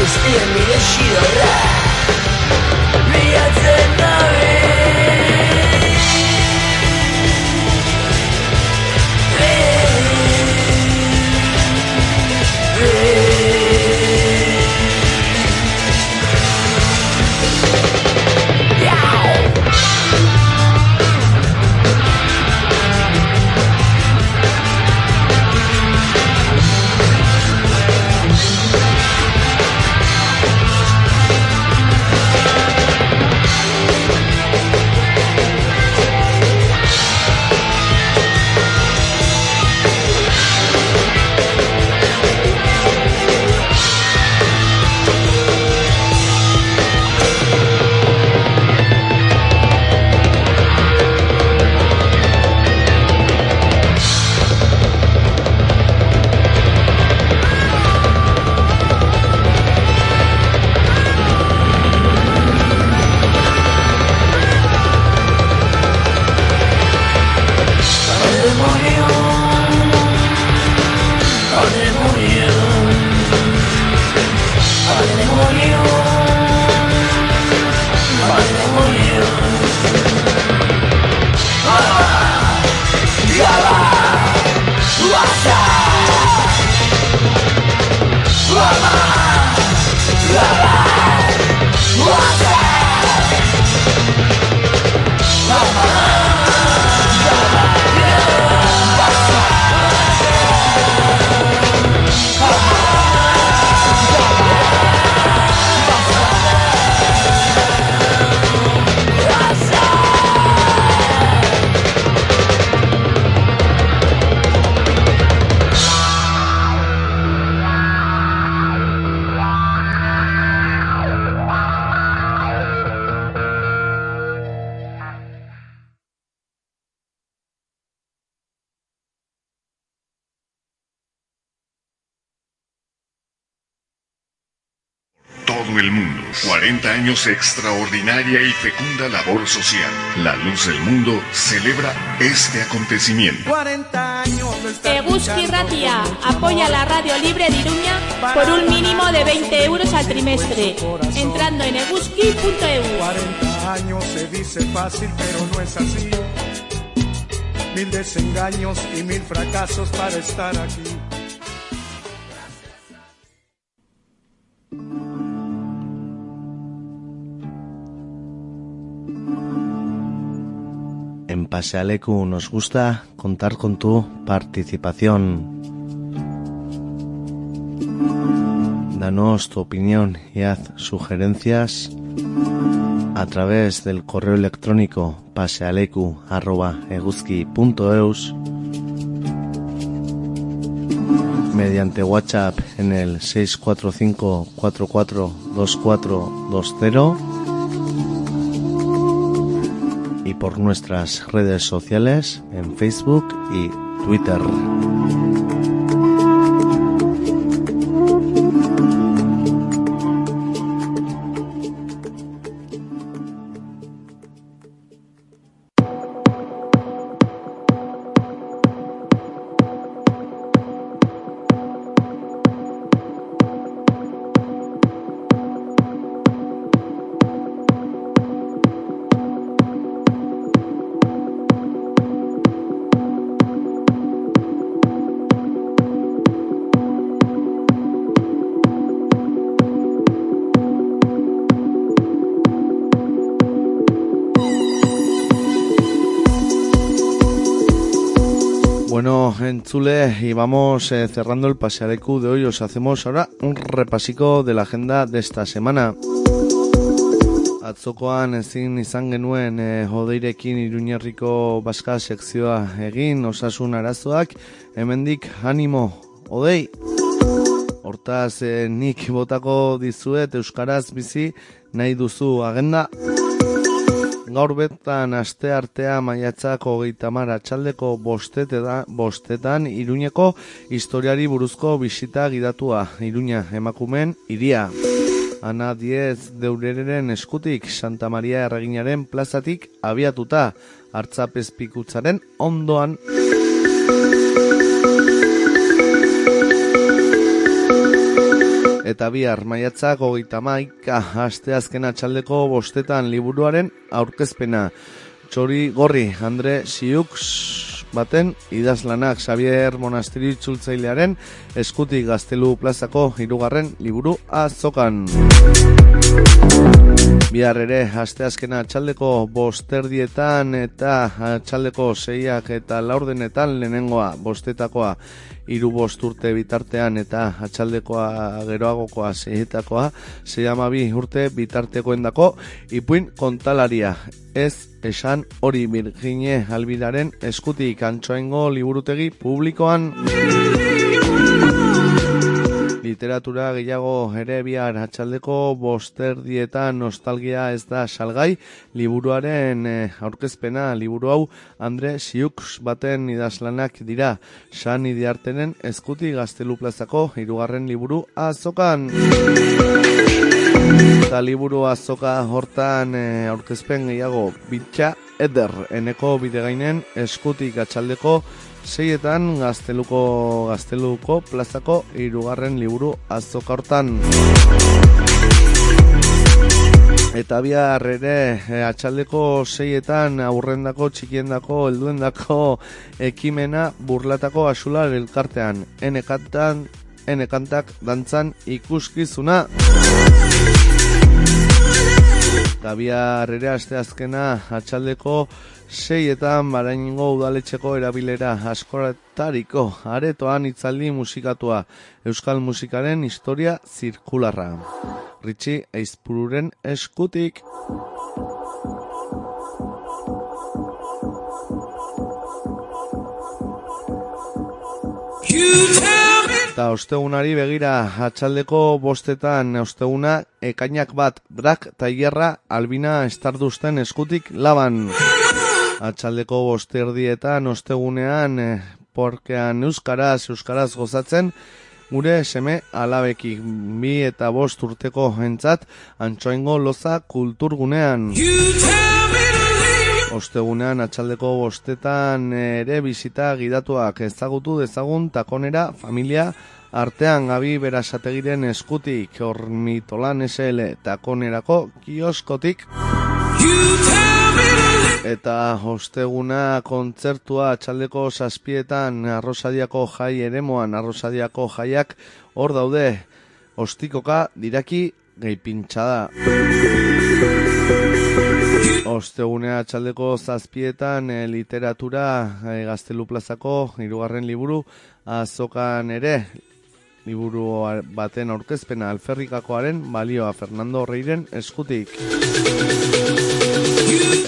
[SPEAKER 13] Guztien bide xidorra Biatzen
[SPEAKER 14] años extraordinaria y fecunda labor social. La Luz del Mundo celebra este acontecimiento.
[SPEAKER 16] 40 años Eguski Ratia apoya la radio libre de Iruña por un mínimo de 20 euros al trimestre, entrando en eguski.eu.
[SPEAKER 15] 40 años se dice fácil, pero no es así. Mil desengaños y mil fracasos para estar aquí.
[SPEAKER 1] Pasealecu nos gusta contar con tu participación. Danos tu opinión y haz sugerencias a través del correo electrónico pasealecu.eguzki.eus mediante WhatsApp en el 645 442420 por nuestras redes sociales en Facebook y Twitter. Bueno, Entzule, y vamos eh, cerrando el pasearecu de hoy. Os hacemos ahora un repasico de la agenda de esta semana. Atzokoan ezin izan genuen eh, hodeirekin iruñerriko baska sekzioa egin, osasun arazoak, hemendik animo, odei! Hortaz, eh, nik botako dizuet Euskaraz bizi nahi duzu agenda. Gaur betan aste artea maiatzako hogeita mara txaldeko bostete da, bostetan Iruñeko historiari buruzko bisita gidatua. Iruña emakumen iria. Ana Diez deurereren eskutik Santa Maria erreginaren plazatik abiatuta hartzapezpikutzaren ondoan. Eta bihar maiatzak hogeita maika asteazkena txaldeko bostetan liburuaren aurkezpena. Txori gorri, Andre Siux baten idazlanak Xavier Monastiri txultzailearen eskutik gaztelu plazako hirugarren liburu azokan. Bihar ere, asteazkena txaldeko bosterdietan eta txaldeko seiak eta laurdenetan lehenengoa bostetakoa hiru bost urte bitartean eta atxaldekoa geroagokoa zeietakoa, zei bi urte bitartekoendako ipuin kontalaria. Ez esan hori Virginie Albiraren eskutik antxoengo liburutegi publikoan literatura gehiago ere bihar atxaldeko bosterdietan nostalgia ez da salgai. Liburuaren eh, aurkezpena liburu hau Andre Siux baten idazlanak dira. San idiartenen eskuti gaztelu plazako hirugarren liburu azokan. Eta liburu azoka hortan eh, aurkezpen gehiago bitxa eder eneko bidegainen eskutik atxaldeko seietan gazteluko gazteluko plazako hirugarren liburu azoka hortan. Eta bihar ere e, atxaldeko seietan aurrendako txikiendako helduendako ekimena burlatako asula elkartean. Enekantan, enekantak dantzan ikuskizuna. Eta bihar ere asteazkena atxaldeko seietan baraingo udaletxeko erabilera askoratariko aretoan itzaldi musikatua Euskal Musikaren historia zirkularra. Ritxi eizpururen eskutik. Eta ostegunari begira atxaldeko bostetan osteguna ekainak bat brak tailerra albina estarduzten eskutik laban atxaldeko bosterdietan ostegunean e, porkean euskaraz, euskaraz gozatzen, gure seme alabekik bi eta bost urteko entzat antxoengo loza kulturgunean. Ostegunean atxaldeko bostetan ere bizita gidatuak ezagutu dezagun takonera familia artean. Gabi berasategiren eskutik ormitolan SL takonerako kioskotik. Eta osteguna kontzertua atxaldeko saspietan arrosadiako jai eremoan arrosadiako jaiak hor daude ostikoka diraki gehi pintxada. Ostegunea txaldeko zazpietan e, literatura e, gaztelu plazako irugarren liburu azokan ere liburu baten aurkezpena alferrikakoaren balioa Fernando Reiren eskutik.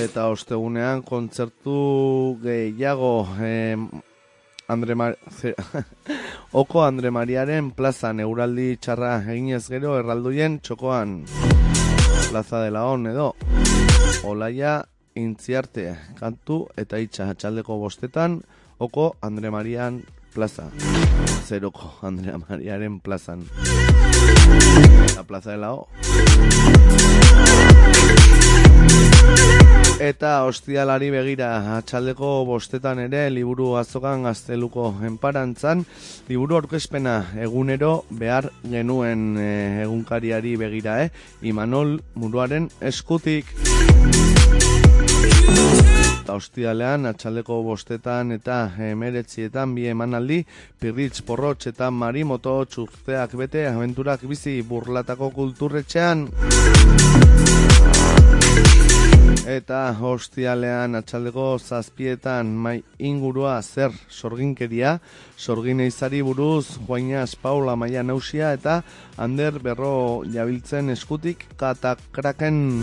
[SPEAKER 1] Eta ostegunean kontzertu gehiago e, Andre Mar Oko Andre Mariaren plaza neuraldi txarra eginez gero erralduien txokoan plaza de la on edo Olaia intziarte kantu eta itxa txaldeko bostetan oko Andre Marian plaza. Zeroko Andre Mariaren plazan. La plaza de la O. Eta ostialari begira atxaldeko bostetan ere liburu azokan gazteluko enparantzan liburu orkespena egunero behar genuen eh, egunkariari begira, eh? Imanol Muruaren eskutik eta ostialean atxaldeko bostetan eta emeretzietan bi emanaldi pirritz porrotx eta marimoto txurteak bete aventurak bizi burlatako kulturretxean eta ostialean atxaldeko zazpietan mai ingurua zer sorginkeria? Sorgin eizari buruz Juainaz Paula Maia Nausia eta Ander Berro jabiltzen eskutik katakraken.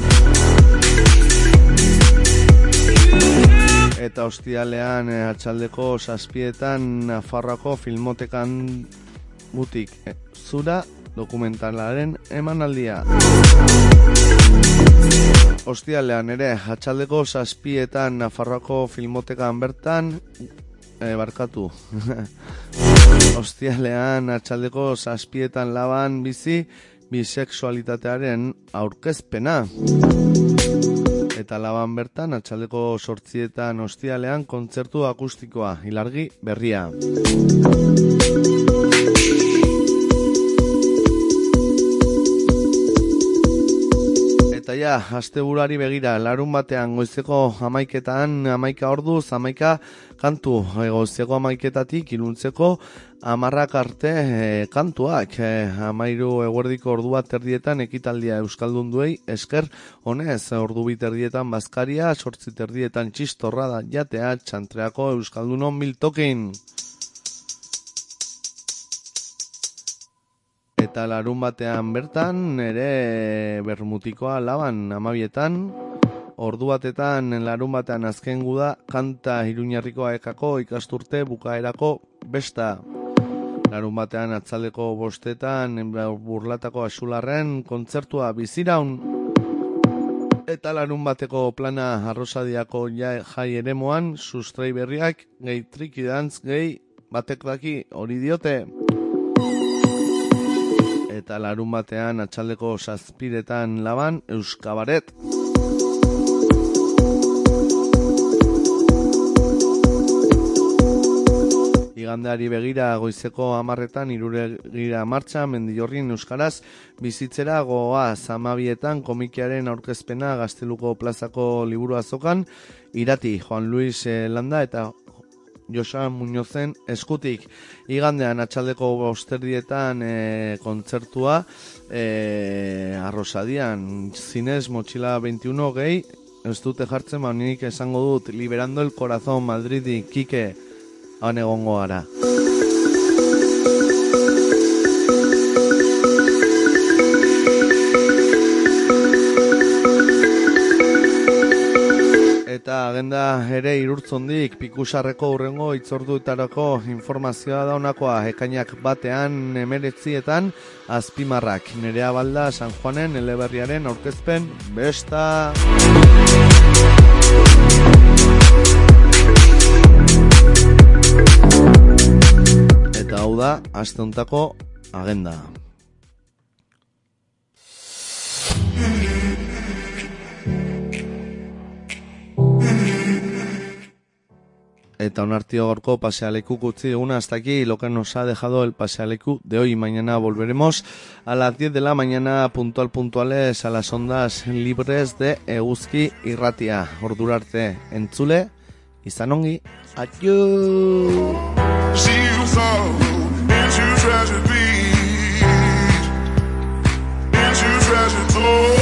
[SPEAKER 1] Eta ostialean eh, atxaldeko saspietan Nafarroako filmotekan butik. Eh, zura dokumentalaren emanaldia. Ostialean ere atxaldeko saspietan Nafarroako filmotekan bertan eh, barkatu. Ostialean atxaldeko saspietan laban bizi bisexualitatearen aurkezpena eta laban bertan atxaldeko sortzietan ostialean kontzertu akustikoa, ilargi berria. Eta ja, asteburari begira, larun batean goizeko amaiketan, amaika orduz, amaika kantu, goizeko amaiketatik, iluntzeko amarrak arte e, kantuak e, amairu eguerdiko ordu bat erdietan ekitaldia Euskaldun duei esker honez ordu bit erdietan bazkaria sortzi erdietan txistorra da jatea txantreako Euskaldunon miltokin eta larun batean bertan ere bermutikoa laban amabietan Ordu batetan larun batean azken guda kanta iruñarrikoa ekako ikasturte bukaerako besta. Larun batean atzaleko bostetan burlatako asularren kontzertua biziraun. Eta larun bateko plana arrosadiako jai ere moan, sustrai berriak, gehi trikidantz, gehi batek daki hori diote. Eta larun batean atxaldeko zazpiretan laban, Euskabaret. Igandeari begira goizeko amarretan iruregira martxa mendillorrin euskaraz bizitzera goa zamabietan komikiaren aurkezpena gazteluko plazako liburu azokan irati Juan Luis eh, Landa eta Josa Muñozen eskutik igandean atxaldeko bosterdietan e, kontzertua e, arrosadian zinez motxila 21 gehi ez dute jartzen, ba, esango dut liberando el corazón Madridi, Kike han egongo gara. Eta agenda ere irurtzondik pikusarreko urrengo itzorduetarako informazioa daunakoa ekainak batean emeretzietan azpimarrak. Nerea balda San Juanen eleberriaren aurkezpen besta! Eta hau da, aste agenda. eta onartido gorko pasealeku gutzi una hasta aquí lo que nos ha dejado el pasealeku de hoy. Mañana volveremos a las 10 de la mañana puntual puntuales a las ondas libres de Euski y Ratia. Ordurarte entzule, izanongi, adiós. treasure beach into treasure.